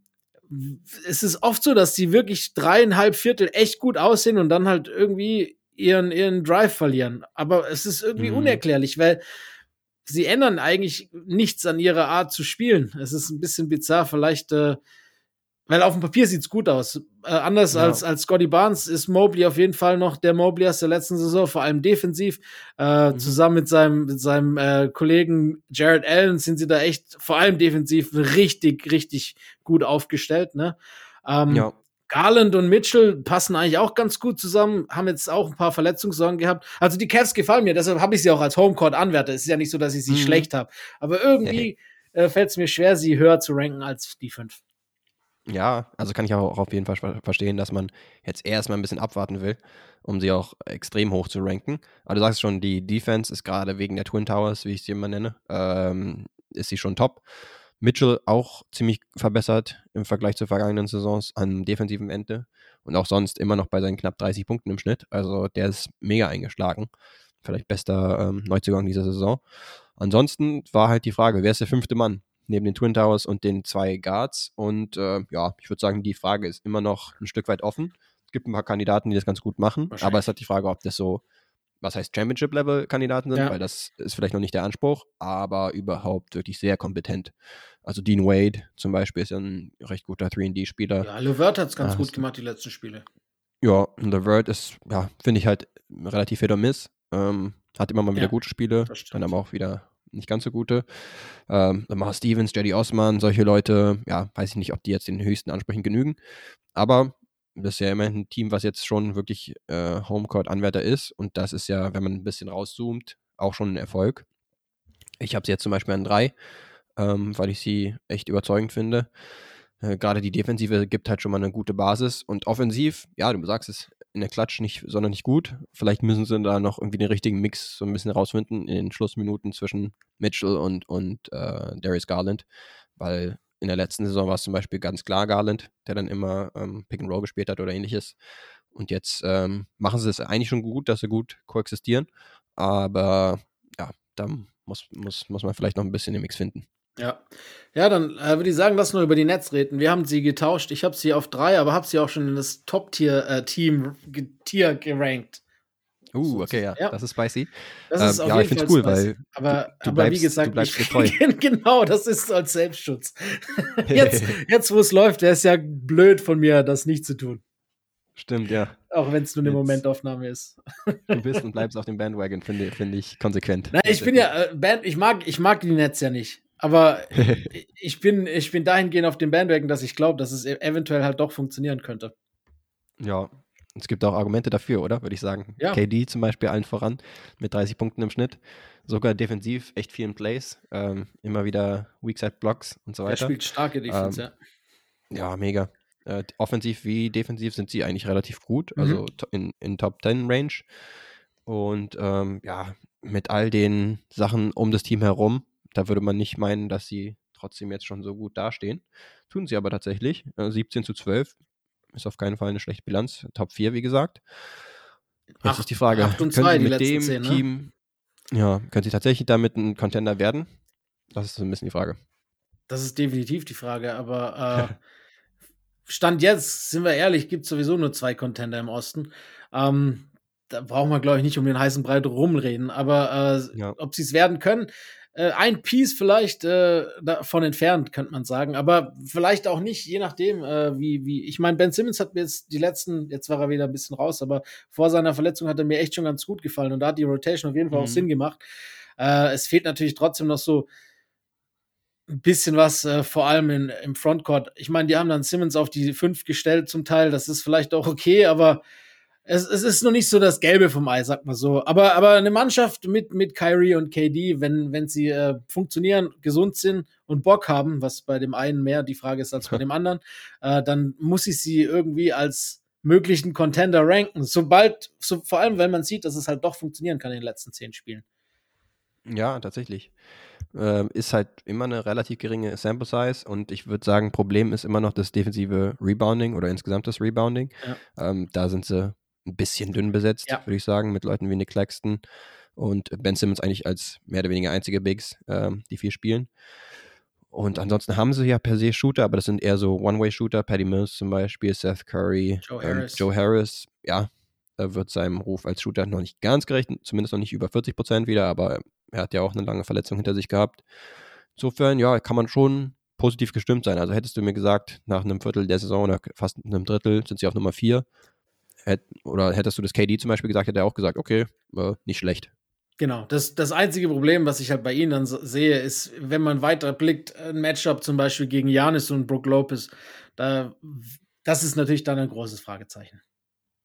es ist oft so, dass die wirklich dreieinhalb Viertel echt gut aussehen und dann halt irgendwie ihren, ihren Drive verlieren. Aber es ist irgendwie mhm. unerklärlich, weil sie ändern eigentlich nichts an ihrer Art zu spielen. Es ist ein bisschen bizarr. Vielleicht äh, weil auf dem Papier sieht's gut aus. Äh, anders ja. als, als Scotty Barnes ist Mobley auf jeden Fall noch der Mobley aus der letzten Saison, vor allem defensiv. Äh, mhm. Zusammen mit seinem, mit seinem äh, Kollegen Jared Allen sind sie da echt, vor allem defensiv, richtig, richtig gut aufgestellt. Ne? Ähm, ja. Garland und Mitchell passen eigentlich auch ganz gut zusammen, haben jetzt auch ein paar Verletzungssorgen gehabt. Also die Cavs gefallen mir, deshalb habe ich sie auch als Homecourt-Anwärter. Es ist ja nicht so, dass ich sie mhm. schlecht habe. Aber irgendwie äh, fällt es mir schwer, sie höher zu ranken als die fünf. Ja, also kann ich auch auf jeden Fall verstehen, dass man jetzt erstmal ein bisschen abwarten will, um sie auch extrem hoch zu ranken. Aber du sagst schon, die Defense ist gerade wegen der Twin Towers, wie ich sie immer nenne, ähm, ist sie schon top. Mitchell auch ziemlich verbessert im Vergleich zu vergangenen Saisons am defensiven Ende und auch sonst immer noch bei seinen knapp 30 Punkten im Schnitt. Also der ist mega eingeschlagen. Vielleicht bester ähm, Neuzugang dieser Saison. Ansonsten war halt die Frage, wer ist der fünfte Mann? Neben den Twin Towers und den zwei Guards. Und äh, ja, ich würde sagen, die Frage ist immer noch ein Stück weit offen. Es gibt ein paar Kandidaten, die das ganz gut machen, aber es hat die Frage, ob das so, was heißt Championship-Level-Kandidaten sind, ja. weil das ist vielleicht noch nicht der Anspruch, aber überhaupt wirklich sehr kompetent. Also Dean Wade zum Beispiel ist ja ein recht guter 3D-Spieler. Ja, Levert hat es ganz ja, gut gemacht, die letzten Spiele. Ja, Levert ist, ja, finde ich halt relativ hit or miss. Ähm, hat immer mal wieder ja, gute Spiele, dann aber auch wieder nicht ganz so gute. Ähm, Lamar Stevens, Jedi Osman, solche Leute, ja, weiß ich nicht, ob die jetzt den höchsten Ansprüchen genügen. Aber das ist ja immerhin ein Team, was jetzt schon wirklich äh, Homecourt-Anwärter ist. Und das ist ja, wenn man ein bisschen rauszoomt, auch schon ein Erfolg. Ich habe sie jetzt zum Beispiel an drei, ähm, weil ich sie echt überzeugend finde. Äh, Gerade die Defensive gibt halt schon mal eine gute Basis. Und offensiv, ja, du sagst es, in der Klatsch nicht sonderlich gut. Vielleicht müssen sie da noch irgendwie den richtigen Mix so ein bisschen rausfinden in den Schlussminuten zwischen Mitchell und, und äh, Darius Garland, weil in der letzten Saison war es zum Beispiel ganz klar Garland, der dann immer ähm, Pick and Roll gespielt hat oder ähnliches. Und jetzt ähm, machen sie es eigentlich schon gut, dass sie gut koexistieren. Aber ja, da muss, muss, muss man vielleicht noch ein bisschen den Mix finden. Ja. Ja, dann äh, würde ich sagen, lass nur über die Netz reden. Wir haben sie getauscht. Ich habe sie auf drei, aber habe sie auch schon in das Top-Tier-Team äh, Tier gerankt. Uh, okay, ja, ja, das ist spicy. Das ist ähm, auf ja, jeden ich finde cool, spicy. weil aber, du, du aber bleibst, wie gesagt, du bleibst ich, genau, das ist als Selbstschutz. jetzt, jetzt wo es läuft, wäre es ja blöd von mir, das nicht zu tun. Stimmt, ja. Auch wenn es nur eine jetzt, Momentaufnahme ist. du bist und bleibst auf dem Bandwagon, finde find ich konsequent. Nein, ich bin ja, äh, Band, ich mag, ich mag die Netz ja nicht. Aber ich bin, ich bin dahingehend auf dem Bandwagon, dass ich glaube, dass es e-, eventuell halt doch funktionieren könnte. Ja, es gibt auch Argumente dafür, oder? Würde ich sagen. Ja. KD zum Beispiel allen voran mit 30 Punkten im Schnitt. Sogar defensiv echt viel in Plays. Ähm, immer wieder Weakside Blocks und so weiter. Er spielt starke Defense, ähm, ja. Ja, mega. Äh, offensiv wie defensiv sind sie eigentlich relativ gut. Mhm. Also in, in Top 10 Range. Und ähm, ja, mit all den Sachen um das Team herum da würde man nicht meinen, dass sie trotzdem jetzt schon so gut dastehen. Tun sie aber tatsächlich. 17 äh, zu 12 ist auf keinen Fall eine schlechte Bilanz. Top 4, wie gesagt. Jetzt Ach, ist die Frage, können sie mit dem 10, ne? Team Ja, können sie tatsächlich damit ein Contender werden? Das ist so ein bisschen die Frage. Das ist definitiv die Frage, aber äh, Stand jetzt, sind wir ehrlich, gibt es sowieso nur zwei Contender im Osten. Ähm, da brauchen wir, glaube ich, nicht um den heißen Brei rumreden. Aber äh, ja. ob sie es werden können, äh, ein Piece vielleicht äh, davon entfernt, könnte man sagen. Aber vielleicht auch nicht, je nachdem, äh, wie, wie. Ich meine, Ben Simmons hat mir jetzt die letzten, jetzt war er wieder ein bisschen raus, aber vor seiner Verletzung hat er mir echt schon ganz gut gefallen und da hat die Rotation auf jeden Fall mhm. auch Sinn gemacht. Äh, es fehlt natürlich trotzdem noch so ein bisschen was, äh, vor allem in, im Frontcourt. Ich meine, die haben dann Simmons auf die 5 gestellt zum Teil. Das ist vielleicht auch okay, aber es, es ist noch nicht so das Gelbe vom Ei, sag mal so. Aber, aber eine Mannschaft mit, mit Kyrie und KD, wenn, wenn sie äh, funktionieren, gesund sind und Bock haben, was bei dem einen mehr die Frage ist als bei dem anderen, äh, dann muss ich sie irgendwie als möglichen Contender ranken. Sobald, so, vor allem, wenn man sieht, dass es halt doch funktionieren kann in den letzten zehn Spielen. Ja, tatsächlich äh, ist halt immer eine relativ geringe Sample Size und ich würde sagen, Problem ist immer noch das defensive Rebounding oder insgesamt das Rebounding. Ja. Ähm, da sind sie ein bisschen dünn besetzt, ja. würde ich sagen, mit Leuten wie Nick Claxton und Ben Simmons eigentlich als mehr oder weniger einzige Bigs, ähm, die vier spielen. Und ansonsten haben sie ja per se Shooter, aber das sind eher so One-Way-Shooter. Patty Mills zum Beispiel, Seth Curry, Joe ähm, Harris. Joe Harris. Ja, er wird seinem Ruf als Shooter noch nicht ganz gerecht, zumindest noch nicht über 40 Prozent wieder, aber er hat ja auch eine lange Verletzung hinter sich gehabt. Insofern, ja, kann man schon positiv gestimmt sein. Also hättest du mir gesagt, nach einem Viertel der Saison oder fast einem Drittel sind sie auf Nummer 4, hätt, oder hättest du das KD zum Beispiel gesagt, hätte er auch gesagt, okay, äh, nicht schlecht. Genau, das, das einzige Problem, was ich halt bei ihnen dann so sehe, ist, wenn man weiter blickt, ein Matchup zum Beispiel gegen Janis und Brook Lopez, da, das ist natürlich dann ein großes Fragezeichen.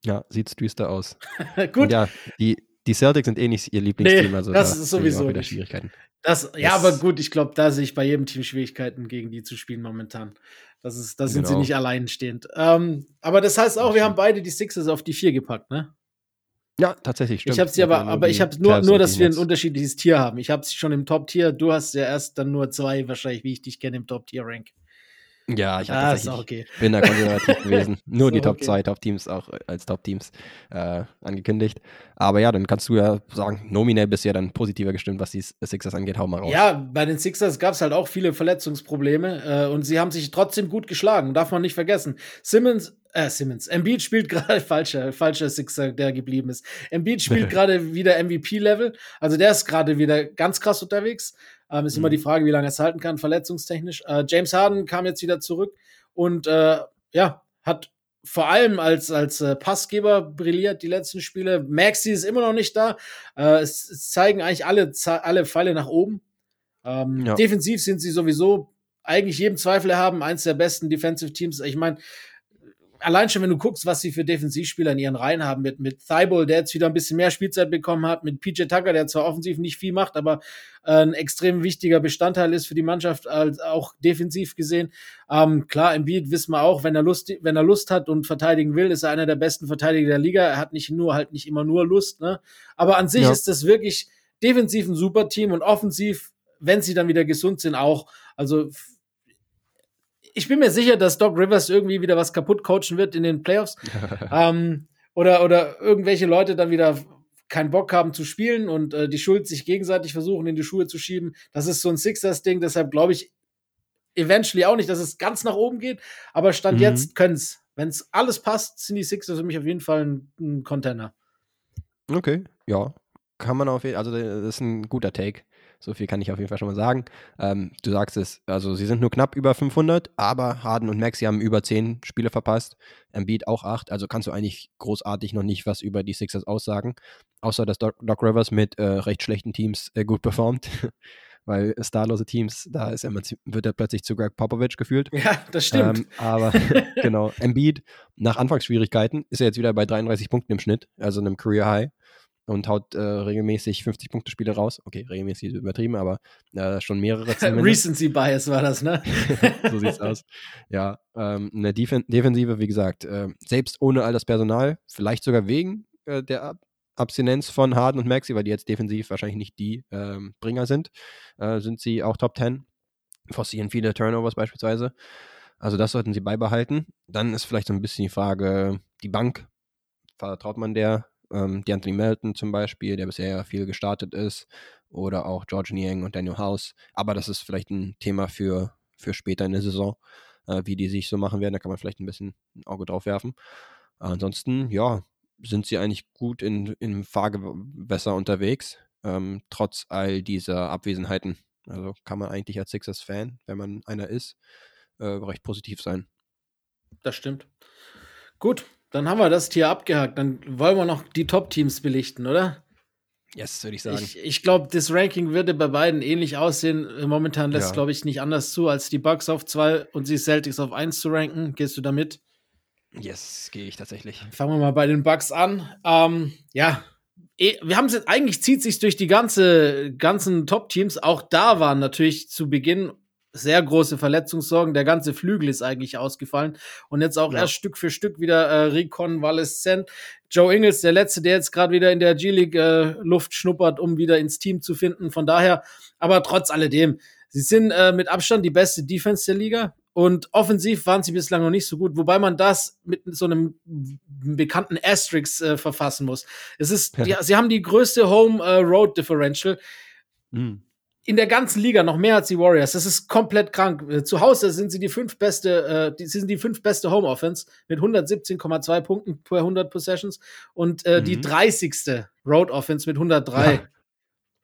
Ja, sieht's düster aus. Gut. Und ja, die, die Celtics sind eh nicht ihr Lieblingsteam, nee, also das da ist sowieso wieder Schwierigkeiten. Das, ja, das, aber gut, ich glaube, da sehe ich bei jedem Team Schwierigkeiten, gegen die zu spielen momentan. Das ist, da sind genau. sie nicht alleinstehend. Ähm, aber das heißt auch, wir haben beide die Sixers auf die vier gepackt, ne? Ja, tatsächlich, stimmt. Ich habe sie aber, aber ich habe nur, nur, dass wir ein unterschiedliches Tier haben. Ich habe sie schon im Top-Tier. Du hast ja erst dann nur zwei, wahrscheinlich, wie ich dich kenne, im Top-Tier-Rank. Ja, ich ah, okay. bin da konservativ gewesen. Nur die Top okay. 2 Top-Teams auch als Top-Teams äh, angekündigt. Aber ja, dann kannst du ja sagen, nominell bist du ja dann positiver gestimmt, was die Sixers angeht. Hau mal raus. Ja, bei den Sixers gab es halt auch viele Verletzungsprobleme äh, und sie haben sich trotzdem gut geschlagen, darf man nicht vergessen. Simmons äh, Simmons. Embiid spielt gerade falscher, falscher Sixer, der geblieben ist. Embiid spielt gerade wieder MVP-Level. Also der ist gerade wieder ganz krass unterwegs. Ähm, ist mhm. immer die Frage, wie lange er es halten kann, verletzungstechnisch. Äh, James Harden kam jetzt wieder zurück und äh, ja, hat vor allem als, als äh, Passgeber brilliert die letzten Spiele. Maxi ist immer noch nicht da. Äh, es, es, zeigen eigentlich alle, alle Pfeile nach oben. Ähm, ja. Defensiv sind sie sowieso eigentlich jedem Zweifel haben, eins der besten Defensive Teams. Ich meine, allein schon, wenn du guckst, was sie für Defensivspieler in ihren Reihen haben, mit, mit Thibault, der jetzt wieder ein bisschen mehr Spielzeit bekommen hat, mit PJ Tucker, der zwar offensiv nicht viel macht, aber äh, ein extrem wichtiger Bestandteil ist für die Mannschaft, als auch defensiv gesehen. Ähm, klar, im Beat wissen wir auch, wenn er Lust, wenn er Lust hat und verteidigen will, ist er einer der besten Verteidiger der Liga. Er hat nicht nur, halt nicht immer nur Lust, ne? Aber an sich ja. ist das wirklich defensiv ein super Team und offensiv, wenn sie dann wieder gesund sind, auch. Also ich bin mir sicher, dass Doc Rivers irgendwie wieder was kaputt coachen wird in den Playoffs. ähm, oder, oder irgendwelche Leute dann wieder keinen Bock haben zu spielen und äh, die Schuld sich gegenseitig versuchen, in die Schuhe zu schieben. Das ist so ein Sixers-Ding, deshalb glaube ich eventually auch nicht, dass es ganz nach oben geht, aber Stand mhm. jetzt können es. Wenn es alles passt, sind die Sixers für mich auf jeden Fall ein, ein Contender. Okay, ja. Kann man auf jeden Fall, also das ist ein guter Take. So viel kann ich auf jeden Fall schon mal sagen. Ähm, du sagst es, also sie sind nur knapp über 500, aber Harden und Maxi haben über 10 Spiele verpasst. Embiid auch 8, also kannst du eigentlich großartig noch nicht was über die Sixers aussagen. Außer, dass Doc, Doc Rivers mit äh, recht schlechten Teams äh, gut performt. Weil starlose Teams, da ist er, wird er plötzlich zu Greg Popovich gefühlt. Ja, das stimmt. Ähm, aber genau, Embiid nach Anfangsschwierigkeiten ist er jetzt wieder bei 33 Punkten im Schnitt, also einem Career High und haut äh, regelmäßig 50-Punkte-Spiele raus. Okay, regelmäßig übertrieben, aber äh, schon mehrere. Recency Bias war das, ne? so sieht's aus. Ja, ähm, eine Defen Defensive, wie gesagt, äh, selbst ohne all das Personal, vielleicht sogar wegen äh, der Ab Abstinenz von Harden und Maxi, weil die jetzt defensiv wahrscheinlich nicht die ähm, Bringer sind, äh, sind sie auch Top 10. Forcieren viele Turnovers beispielsweise. Also das sollten sie beibehalten. Dann ist vielleicht so ein bisschen die Frage, die Bank, vertraut man der Ähm, die Anthony Melton zum Beispiel, der bisher ja viel gestartet ist, oder auch George Niang und Daniel House. Aber das ist vielleicht ein Thema für, für später in der Saison, äh, wie die sich so machen werden. Da kann man vielleicht ein bisschen ein Auge drauf werfen. Ansonsten, ja, sind sie eigentlich gut in, im Fahrgewässer unterwegs, ähm, trotz all dieser Abwesenheiten. Also kann man eigentlich als Sixers-Fan, wenn man einer ist, äh, recht positiv sein. Das stimmt. Gut, dann haben wir das Tier abgehakt. Dann wollen wir noch die Top-Teams belichten, oder? Yes, würde ich sagen. Ich, ich glaube, das Ranking würde bei beiden ähnlich aussehen. Momentan lässt, ja. glaube ich, nicht anders zu, als die Bucks auf 2 und die Celtics auf 1 zu ranken. Gehst du damit? Yes, gehe ich tatsächlich. Fangen wir mal bei den Bucks an. Ähm, ja, eh, wir haben es eigentlich zieht sich durch die ganze ganzen Top-Teams. Auch da waren natürlich zu Beginn sehr große Verletzungssorgen. Der ganze Flügel ist eigentlich ausgefallen. Und jetzt auch ja. erst Stück für Stück wieder äh, rekonvaleszent. Joe Ingles, der Letzte, der jetzt gerade wieder in der G-League äh, Luft schnuppert, um wieder ins Team zu finden. Von daher, aber trotz alledem, sie sind äh, mit Abstand die beste Defense der Liga. Und offensiv waren sie bislang noch nicht so gut, wobei man das mit so einem bekannten Asterix äh, verfassen muss. Es ist, ja. die, sie haben die größte Home äh, Road Differential. Mhm in der ganzen Liga noch mehr als die Warriors. Das ist komplett krank. Äh, zu Hause sind sie die fünf beste, äh, die sind die fünf beste Home Offense mit 117,2 Punkten per 100 Possessions und äh, mhm. die 30. Road Offense mit 103. Ja.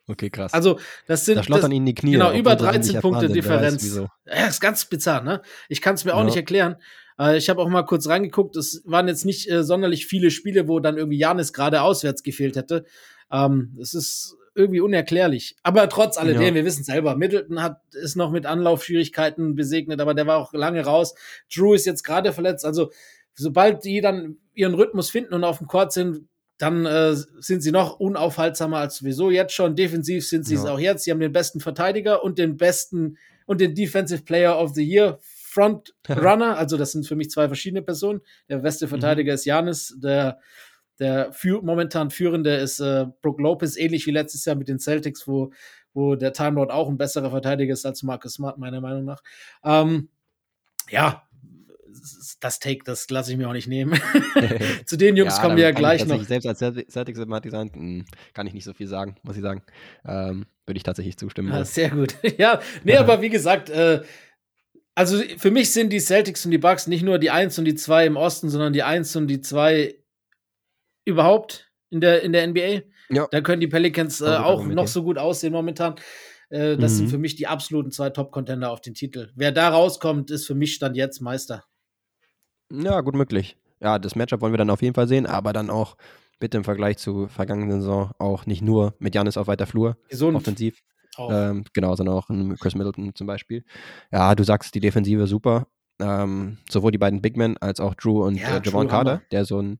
Okay, krass. Also, das sind. Da schlottern ihnen die Knie. Genau, über 13 Punkte Differenz. Ja, ist ganz bizarr, ne? Ich kann es mir auch ja. nicht erklären. Äh, ich habe auch mal kurz reingeguckt. Es waren jetzt nicht äh, sonderlich viele Spiele, wo dann irgendwie Janis gerade auswärts gefehlt hätte. Ähm, es ist irgendwie unerklärlich. Aber trotz alledem, ja. wir wissen selber, Middleton hat, ist noch mit Anlaufschwierigkeiten besegnet, aber der war auch lange raus. Drew ist jetzt gerade verletzt. Also, sobald die dann ihren Rhythmus finden und auf dem Court sind, dann äh, sind sie noch unaufhaltsamer als sowieso jetzt schon. Defensiv sind sie es auch jetzt. Sie haben den besten Verteidiger und den besten und den Defensive Player of the Year Frontrunner. also das sind für mich zwei verschiedene Personen. Der beste. Verteidiger mhm. ist Janis, der der für, momentan führende ist äh, Brook Lopez, ähnlich wie letztes Jahr mit den Celtics, wo, wo der Time Lord auch ein besserer Verteidiger ist als Marcus Smart, meiner Meinung nach. Ähm, ja, das Take, das lasse ich mir auch nicht nehmen. Zu den Jungs ja, kommen wir ja gleich noch. Selbst als Celtics-Sympathisant hm, kann ich nicht so viel sagen, muss ich sagen. Ähm, würde ich tatsächlich zustimmen. Ja, sehr gut. ja, nee, aber wie gesagt, äh, also für mich sind die Celtics und die Bucks nicht nur die 1 und die 2 im Osten, sondern die 1 und die 2 überhaupt in der, in der NBA. Ja. Da können die Pelicans äh, auch noch so gut aussehen momentan. Äh, das mhm. sind für mich die absoluten zwei Top-Contender auf den Titel. Wer da rauskommt, ist für mich Stand jetzt Meister. Ja, gut möglich. Ja, das Matchup wollen wir dann auf jeden Fall sehen, aber dann auch bitte im Vergleich zu vergangenen Saison auch nicht nur mit Janis auf weiter Flur, Gesund. offensiv. Ähm, genau, sondern auch Chris Middleton zum Beispiel. Ja, du sagst, die Defensive super. Ähm, sowohl die beiden Big Men als auch Drew und ja, äh, Javon Carter, der so ein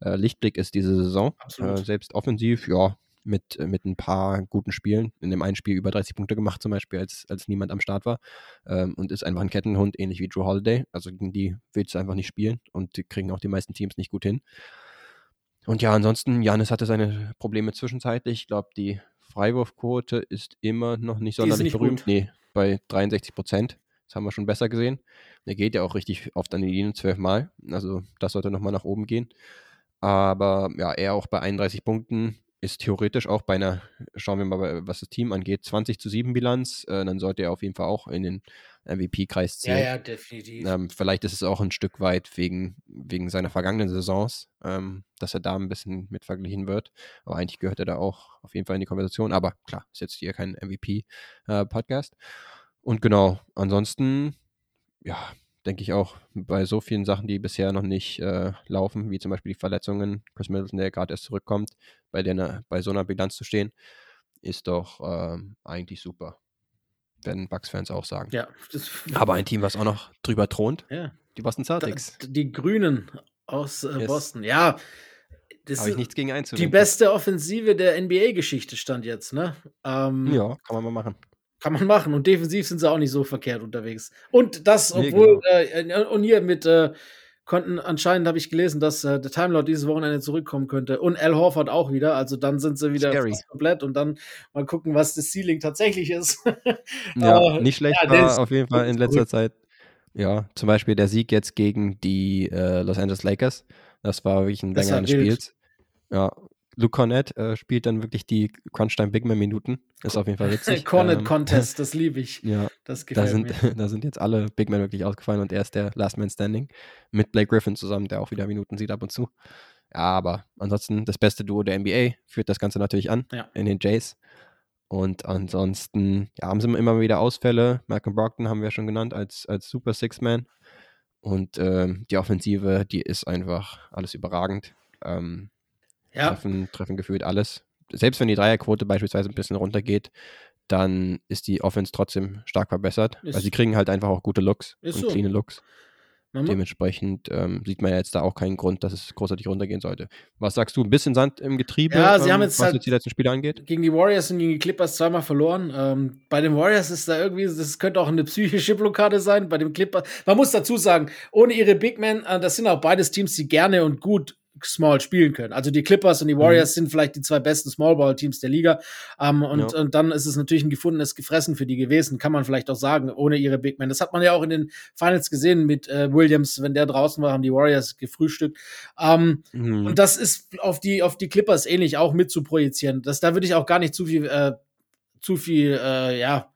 äh, Lichtblick ist diese Saison. Äh, selbst offensiv, ja, mit, mit ein paar guten Spielen. In dem einen Spiel über 30 Punkte gemacht, zum Beispiel, als, als niemand am Start war. Ähm, und ist einfach ein Kettenhund, ähnlich wie Drew Holiday. Also gegen die willst du einfach nicht spielen und die kriegen auch die meisten Teams nicht gut hin. Und ja, ansonsten, Janis hatte seine Probleme zwischenzeitlich. Ich glaube, die Freiwurfquote ist immer noch nicht sonderlich nicht berühmt. Gut. Nee, bei 63 Prozent. Das haben wir schon besser gesehen. Der geht ja auch richtig oft an die Linie zwölfmal. Also das sollte nochmal nach oben gehen. Aber ja, er auch bei 31 Punkten ist theoretisch auch bei einer, schauen wir mal, was das Team angeht, 20 zu 7 Bilanz. Äh, dann sollte er auf jeden Fall auch in den MVP-Kreis zählen. Ja, ja, definitiv. Ähm, vielleicht ist es auch ein Stück weit wegen, wegen seiner vergangenen Saisons, ähm, dass er da ein bisschen mit verglichen wird. Aber eigentlich gehört er da auch auf jeden Fall in die Konversation. Aber klar, ist jetzt hier kein MVP-Podcast. Äh, Und genau, ansonsten, ja, denke ich auch, bei so vielen Sachen, die bisher noch nicht äh, laufen, wie zum Beispiel die Verletzungen, Chris Middleton, der gerade erst zurückkommt, bei, der, bei so einer Bilanz zu stehen, ist doch äh, eigentlich super. Werden Bucks-Fans auch sagen. Ja. Aber ein Team, was auch noch drüber thront, ja. die Boston Celtics. die Grünen aus äh, yes. Boston, ja. Habe ich nichts gegen einzuwenden. Die beste Offensive der NBA-Geschichte stand jetzt, ne? Ähm, ja, kann man mal machen. Kann man machen. Und defensiv sind sie auch nicht so verkehrt unterwegs. Und das, obwohl, nee, genau. äh, und hier mit, äh, konnten anscheinend, habe ich gelesen, dass äh, der Timelord dieses Wochenende zurückkommen könnte. Und Al Horford auch wieder. Also dann sind sie wieder komplett und dann mal gucken, was das Ceiling tatsächlich ist. ja, uh, nicht schlecht ja, war auf jeden Fall in letzter gut. Zeit. Ja, zum Beispiel der Sieg jetzt gegen die äh, Los Angeles Lakers. Das war wirklich ein Länger des Spiels. Ja, Luke Cornett äh, spielt dann wirklich die Crunchtime Big Man Minuten. Ist auf jeden Fall witzig. Cornet ähm, Contest, das liebe ich. Ja, das da sind, da sind jetzt alle Big Men wirklich ausgefallen und er ist der Last Man Standing mit Blake Griffin zusammen, der auch wieder Minuten sieht ab und zu. Ja, aber ansonsten das beste Duo der NBA führt das Ganze natürlich an ja. in den Jays. Und ansonsten ja, haben sie immer wieder Ausfälle. Malcolm Brockton haben wir schon genannt als, als Super Six-Man. Und ähm, die Offensive, die ist einfach alles überragend. Ähm, ja. treffen, treffen gefühlt alles. Selbst wenn die Dreierquote beispielsweise ein bisschen runtergeht, dann ist die Offense trotzdem stark verbessert. Ist, weil sie kriegen halt einfach auch gute Looks und so. clean Looks. Dementsprechend ähm, sieht man ja jetzt da auch keinen Grund, dass es großartig runtergehen sollte. Was sagst du? Ein bisschen Sand im Getriebe, ja, sie ähm, haben jetzt was halt jetzt die letzten Spiele angeht? Gegen die Warriors und gegen die Clippers zweimal verloren. Ähm, bei den Warriors ist da irgendwie, das könnte auch eine psychische Blockade sein. Bei den Clippers, man muss dazu sagen, ohne ihre Big Men, äh, das sind auch beides Teams, die gerne und gut Small spielen können. Also die Clippers und die Warriors mhm. sind vielleicht die zwei besten Smallball-Teams der Liga. Ähm, und, ja. und dann ist es natürlich ein gefundenes Gefressen für die gewesen, kann man vielleicht auch sagen, ohne ihre Big Men. Das hat man ja auch in den Finals gesehen mit äh, Williams, wenn der draußen war, haben die Warriors gefrühstückt. Ähm, mhm. Und das ist auf die, auf die Clippers ähnlich auch mit zu projizieren. Das, da würde ich auch gar nicht zu viel, äh, zu viel, äh, ja,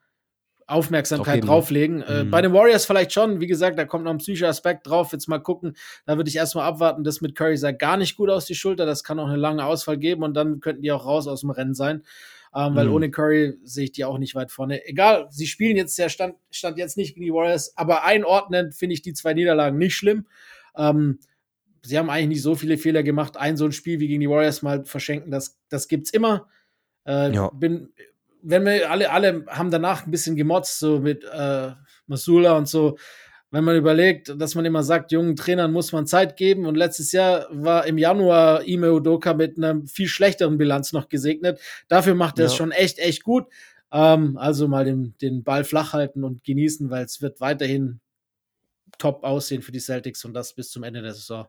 Aufmerksamkeit drauflegen. Äh, mhm. bei den Warriors vielleicht schon. Wie gesagt, da kommt noch ein psychischer Aspekt drauf. Jetzt mal gucken. Da würde ich erstmal abwarten. Das mit Curry sah gar nicht gut aus die Schulter. Das kann auch eine lange Ausfall geben und dann könnten die auch raus aus dem Rennen sein. Ähm, weil mhm. ohne Curry sehe ich die auch nicht weit vorne. Egal, sie spielen jetzt, der Stand, Stand jetzt nicht gegen die Warriors, aber einordnend finde ich die zwei Niederlagen nicht schlimm. Ähm, sie haben eigentlich nicht so viele Fehler gemacht. Ein so ein Spiel wie gegen die Warriors mal verschenken, das, das gibt's immer. Äh, ja. Bin wenn wir alle, alle haben danach ein bisschen gemotzt, so mit äh, Masula und so. Wenn man überlegt, dass man immer sagt, jungen Trainern muss man Zeit geben und letztes Jahr war im Januar Ime Udoka mit einer viel schlechteren Bilanz noch gesegnet. Dafür macht er es schon echt, echt gut. Ähm, also mal den, den Ball flach halten und genießen, weil es wird weiterhin top aussehen für die Celtics und das bis zum Ende der Saison.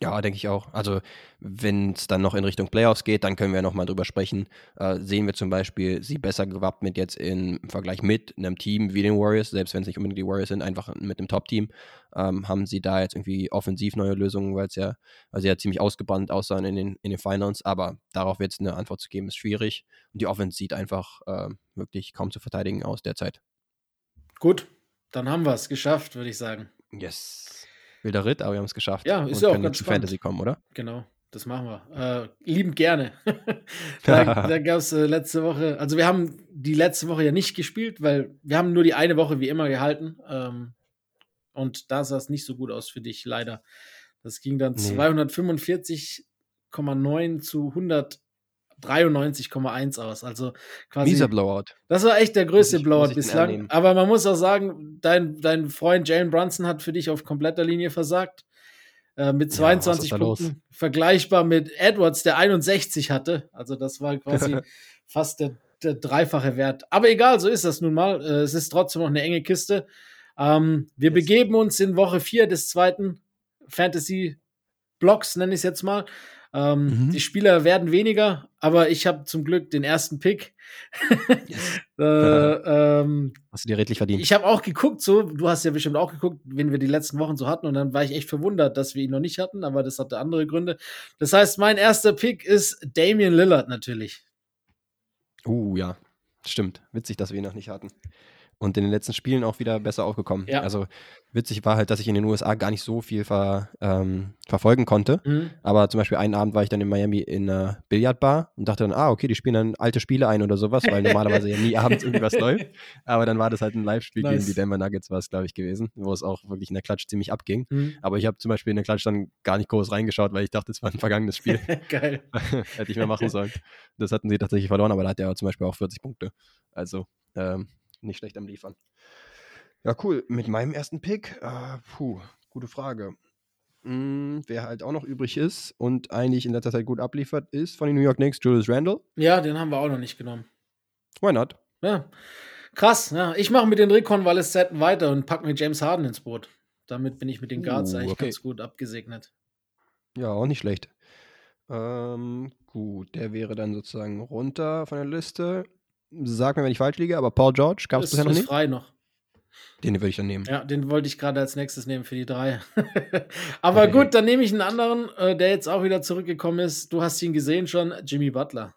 Ja, denke ich auch. Also, wenn es dann noch in Richtung Playoffs geht, dann können wir nochmal drüber sprechen. Äh, sehen wir zum Beispiel sie besser gewappnet jetzt im Vergleich mit einem Team wie den Warriors, selbst wenn es nicht unbedingt die Warriors sind, einfach mit einem Top-Team. Ähm, haben sie da jetzt irgendwie offensiv neue Lösungen, weil es ja, weil sie ja ziemlich ausgebrannt aussahen in den, in den Finals, aber darauf jetzt eine Antwort zu geben, ist schwierig. Und die Offense sieht einfach äh, wirklich kaum zu verteidigen aus derzeit. Gut, dann haben wir es geschafft, würde ich sagen. Yes wilder Ritt, aber wir haben es geschafft. Ja, ist ja auch ganz zu Fantasy kommen, oder? Genau, das machen wir. Äh, liebend gerne. da da gab es äh, letzte Woche, also wir haben die letzte Woche ja nicht gespielt, weil wir haben nur die eine Woche wie immer gehalten. Ähm, und da sah es nicht so gut aus für dich, leider. Das ging dann nee. 245,9 zu 100 93,1 aus. Also quasi. Dieser Blowout. Das war echt der größte ich, Blowout bislang. Aber man muss auch sagen, dein, dein Freund Jalen Brunson hat für dich auf kompletter Linie versagt. Äh, mit 22 ja, Punkten. Los? Vergleichbar mit Edwards, der 61 hatte. Also das war quasi fast der, der, dreifache Wert. Aber egal, so ist das nun mal. Äh, es ist trotzdem noch eine enge Kiste. Ähm, wir yes. begeben uns in Woche 4 des zweiten Fantasy Blocks, nenne ich es jetzt mal. Ähm, mhm. Die Spieler werden weniger, aber ich habe zum Glück den ersten Pick. yes. äh, ähm, hast du dir redlich verdient. Ich habe auch geguckt, so, du hast ja bestimmt auch geguckt, wen wir die letzten Wochen so hatten, und dann war ich echt verwundert, dass wir ihn noch nicht hatten, aber das hatte andere Gründe. Das heißt, mein erster Pick ist Damian Lillard natürlich. Uh, ja, stimmt. Witzig, dass wir ihn noch nicht hatten und in den letzten Spielen auch wieder besser aufgekommen. Ja. Also witzig war halt, dass ich in den USA gar nicht so viel ver, ähm, verfolgen konnte. Mhm. Aber zum Beispiel einen Abend war ich dann in Miami in einer Billardbar und dachte dann, ah, okay, die spielen dann alte Spiele ein oder sowas, weil normalerweise ja nie abends irgendwas läuft. Aber dann war das halt ein Live-Spiel nice. gegen die Denver Nuggets, war es, glaube ich, gewesen, wo es auch wirklich in der Klatsch ziemlich abging. Mhm. Aber ich habe zum Beispiel in der Klatsch dann gar nicht groß reingeschaut, weil ich dachte, es war ein vergangenes Spiel. Geil. Hätte ich mehr machen sollen. Das hatten sie tatsächlich verloren, aber da hat er zum Beispiel auch 40 Punkte. Also, ähm, nicht schlecht am Liefern. Ja, cool. Mit meinem ersten Pick, äh, puh, gute Frage. Hm, wer halt auch noch übrig ist und eigentlich in letzter Zeit gut abliefert, ist von den New York Knicks Julius Randle. Ja, den haben wir auch noch nicht genommen. Why not? Ja. Krass, ja. Ich mache mit den Reconvalescenten weiter und packe mir James Harden ins Boot. Damit bin ich mit den Guards uh, eigentlich okay. ganz gut abgesegnet. Ja, auch nicht schlecht. Ähm, gut, der wäre dann sozusagen runter von der Liste. Sag mir, wenn ich falsch liege, aber Paul George gab es bisher noch nicht. frei noch. Den würde ich dann nehmen. Ja, den wollte ich gerade als nächstes nehmen für die drei. Aber okay. gut, dann nehme ich einen anderen, äh, der jetzt auch wieder zurückgekommen ist. Du hast ihn gesehen schon, Jimmy Butler.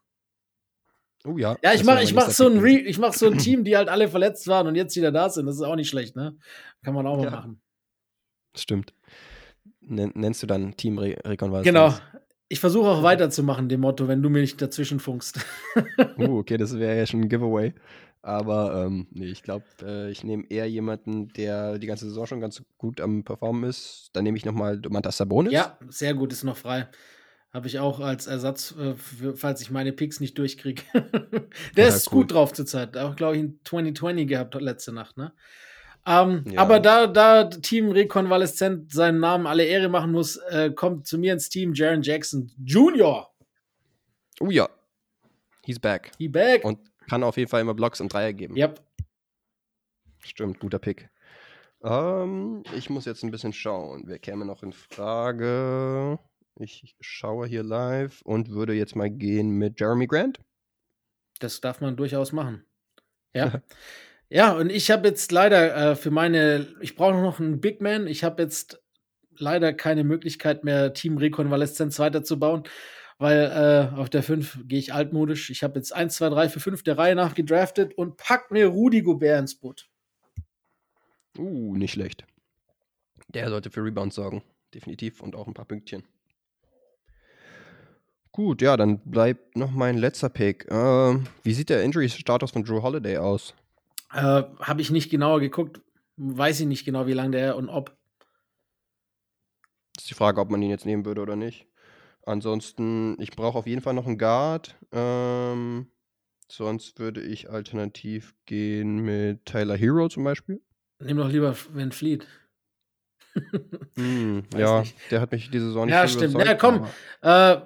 Oh ja. Ja, ich mache ich mach so, ein ich mach so ein Team, die halt alle verletzt waren und jetzt wieder da sind. Das ist auch nicht schlecht, ne? Kann man auch mal ja. machen. Stimmt. Nennst du dann Team Re Reconvalescence? Genau. Ich versuche auch weiterzumachen, dem Motto, wenn du mir nicht dazwischen funkst. uh, okay, das wäre ja schon ein Giveaway. Aber ähm, nee, ich glaube, äh, ich nehme eher jemanden, der die ganze Saison schon ganz gut am Performen ist. Dann nehme ich nochmal Domantas Sabonis. Ja, sehr gut, ist noch frei. Habe ich auch als Ersatz, äh, für, falls ich meine Picks nicht durchkriege. der ja, ist cool. gut drauf zurzeit. Auch, glaube ich, in 2020 gehabt letzte Nacht, ne? Ähm, ja. Aber da, da Team Rekonvaleszent seinen Namen alle Ehre machen muss, äh, kommt zu mir ins Team Jaron Jackson Jr. Oh ja. He's back. He back. Und kann auf jeden Fall immer Blocks und Dreier geben. Yep. Stimmt, guter Pick. Ähm, ich muss jetzt ein bisschen schauen. Wer käme noch in Frage? Ich schaue hier live und würde jetzt mal gehen mit Jeremy Grant. Das darf man durchaus machen. Ja. Ja, und ich habe jetzt leider äh, für meine, ich brauche noch einen Big Man. Ich habe jetzt leider keine Möglichkeit mehr, Team Rekonvaleszenz weiterzubauen, weil äh, auf der 5 gehe ich altmodisch. Ich habe jetzt 1, 2, 3 für 5 der Reihe nach gedraftet und pack mir Rudi Gobert ins Boot. Uh, nicht schlecht. Der sollte für Rebounds sorgen. Definitiv. Und auch ein paar Pünktchen. Gut, ja, dann bleibt noch mein letzter Pick. Ähm, wie sieht der Injury-Status von Drew Holiday aus? Äh, Habe ich nicht genauer geguckt. Weiß ich nicht genau, wie lange der und ob. Das ist die Frage, ob man ihn jetzt nehmen würde oder nicht. Ansonsten, ich brauche auf jeden Fall noch einen Guard. Ähm, sonst würde ich alternativ gehen mit Tyler Hero zum Beispiel. Nimm doch lieber Van Fleet. mm, ja, nicht. der hat mich diese Saison nicht Ja, stimmt. Ja, komm. Äh,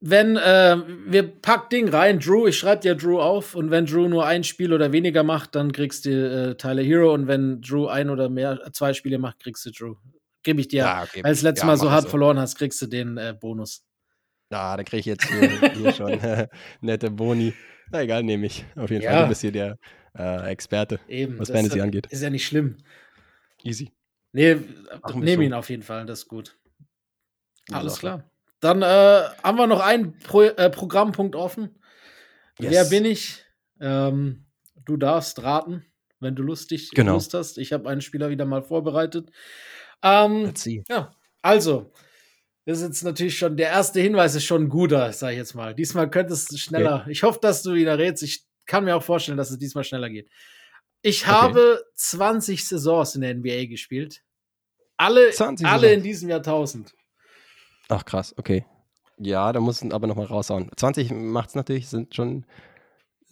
wenn äh, wir pack Ding rein, Drew, ich schreibe dir Drew auf und wenn Drew nur ein Spiel oder weniger macht, dann kriegst du äh, Tyler Hero und wenn Drew ein oder mehr, zwei Spiele macht, kriegst du Drew. Gebe ich dir. Ja, okay. Als letztes ja, Mal so hart so. verloren hast, kriegst du den äh, Bonus. Ja, da kriege ich jetzt hier, hier schon nette Boni. Na egal, nehme ich. Auf jeden ja. Fall. Du bist hier der äh, Experte, Eben, was Fantasy ist, angeht. Ist ja nicht schlimm. Easy. Nee, nehme so. ihn auf jeden Fall, das ist gut. Alles klar. Dann äh, haben wir noch einen Pro äh, Programmpunkt offen. Yes. Wer bin ich? Ähm, du darfst raten, wenn du lustig genau. Lust hast. Ich habe einen Spieler wieder mal vorbereitet. Ähm. Ja, also, das ist jetzt natürlich schon, der erste Hinweis ist schon ein guter, sag ich jetzt mal. Diesmal könntest du schneller. Okay. Ich hoffe, dass du wieder rätst. Ich kann mir auch vorstellen, dass es diesmal schneller geht. Ich okay. habe 20 Saisons in der NBA gespielt. Alle, alle in diesem Jahrtausend. Ach krass, okay. Ja, da muss aber nochmal raushauen. 20 macht es natürlich, sind schon,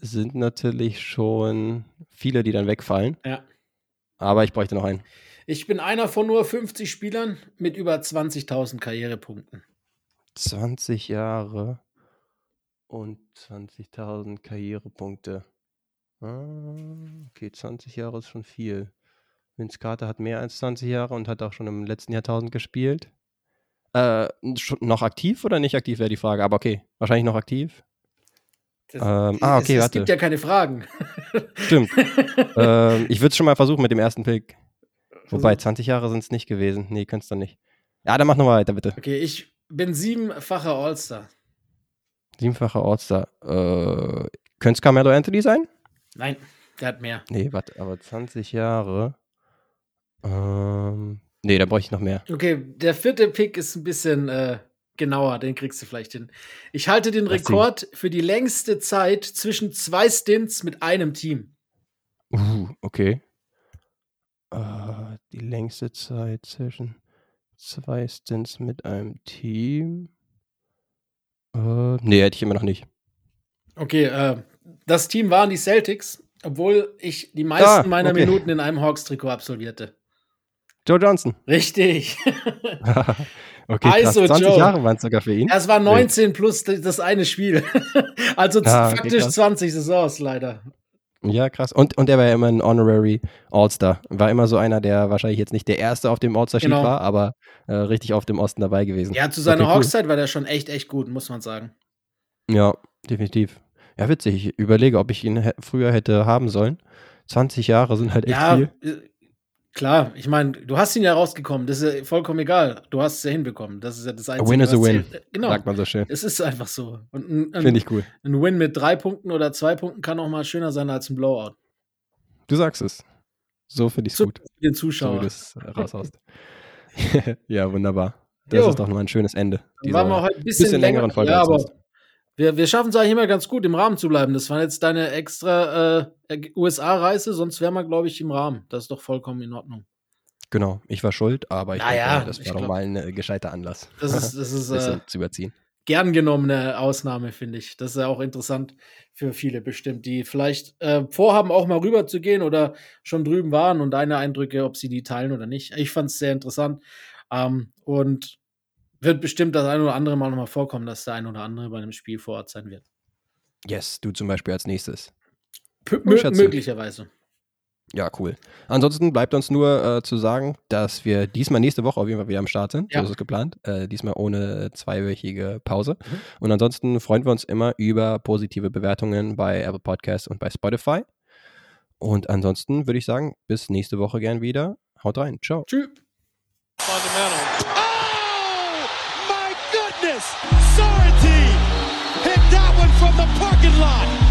sind natürlich schon viele, die dann wegfallen. Ja. Aber ich bräuchte noch einen. Ich bin einer von nur 50 Spielern mit über 20.000 Karrierepunkten. 20 Jahre und 20.000 Karrierepunkte. Ah, okay, 20 Jahre ist schon viel. Vince Carter hat mehr als 20 Jahre und hat auch schon im letzten Jahrtausend gespielt. Äh, noch aktiv oder nicht aktiv, wäre die Frage. Aber okay, wahrscheinlich noch aktiv. Das, ähm, ah, okay, es, es gibt ja keine Fragen. Stimmt. ähm, ich würde es schon mal versuchen mit dem ersten Pick. Wobei, 20 Jahre sind es nicht gewesen. Nee, könntest du nicht. Ja, dann mach nochmal weiter, bitte. Okay, ich bin siebenfacher All-Star. Siebenfacher All-Star. Äh, könnte es Carmelo Anthony sein? Nein, der hat mehr. Nee, warte, aber 20 Jahre. Ähm, Nee, da brauche ich noch mehr. Okay, der vierte Pick ist ein bisschen äh, genauer, den kriegst du vielleicht hin. Ich halte den Rekord für die längste Zeit zwischen zwei Stints mit einem Team. Uh, okay. Uh, die längste Zeit zwischen zwei Stints mit einem Team. Uh, nee, hätte ich immer noch nicht. Okay, äh, das Team waren die Celtics, obwohl ich die meisten ah, meiner okay. Minuten in einem Hawks-Trikot absolvierte. Joe Johnson. Richtig. okay, krass. ISO 20 Joe. Jahre waren es sogar für ihn. Es war 19 plus das eine Spiel. also ah, faktisch okay, 20 Saisons leider. Ja, krass. Und, und er war ja immer ein Honorary All-Star. War immer so einer, der wahrscheinlich jetzt nicht der Erste auf dem All-Star-Sheet genau. war, aber äh, richtig auf dem Osten dabei gewesen. Ja, zu seiner okay, Hawkszeit cool. war der schon echt, echt gut, muss man sagen. Ja, definitiv. Ja, witzig. Ich überlege, ob ich ihn früher hätte haben sollen. 20 Jahre sind halt echt Ja, viel. Klar. Ich meine, du hast ihn ja rausgekommen. Das ist ja vollkommen egal. Du hast es ja hinbekommen. Das ist ja das A Einzige. win is a win, zählt. Genau. sagt man so schön. Es ist einfach so. Finde ich cool. ein Win mit drei Punkten oder zwei Punkten kann auch mal schöner sein als ein Blowout. Du sagst es. So finde ich es gut. für den So wie Zuschauer. du es äh, raushaust. ja, wunderbar. Das Jo. ist doch nur ein schönes Ende. Dann waren wir heute ein bisschen, bisschen längeren Folge Ja, aber sonst. Wir, wir schaffen es eigentlich immer ganz gut, im Rahmen zu bleiben. Das war jetzt deine extra äh, USA-Reise, sonst wären wir, glaube ich, im Rahmen. Das ist doch vollkommen in Ordnung. Genau, ich war schuld, aber ich Naja, denke, das ich war doch mal ein äh, gescheiter Anlass. Das ist, das ist äh, zu überziehen. gern genommene Ausnahme, finde ich. Das ist ja auch interessant für viele bestimmt, die vielleicht äh, vorhaben, auch mal rüber zu gehen oder schon drüben waren und deine Eindrücke, ob sie die teilen oder nicht. Ich fand es sehr interessant ähm, und wird bestimmt das ein oder andere Mal nochmal vorkommen, dass der ein oder andere bei einem Spiel vor Ort sein wird. Yes, du zum Beispiel als nächstes. P Oh, möglicherweise. Ja, cool. Ansonsten bleibt uns nur äh, zu sagen, dass wir diesmal nächste Woche auf jeden Fall wieder am Start sind. Ja. So ist es geplant. Äh, diesmal ohne zweiwöchige Pause. Mhm. Und ansonsten freuen wir uns immer über positive Bewertungen bei Apple Podcasts und bei Spotify. Und ansonsten würde ich sagen, bis nächste Woche gern wieder. Haut rein. Ciao. Tschüss. Goodness! Sorrentine hit that one from the parking lot.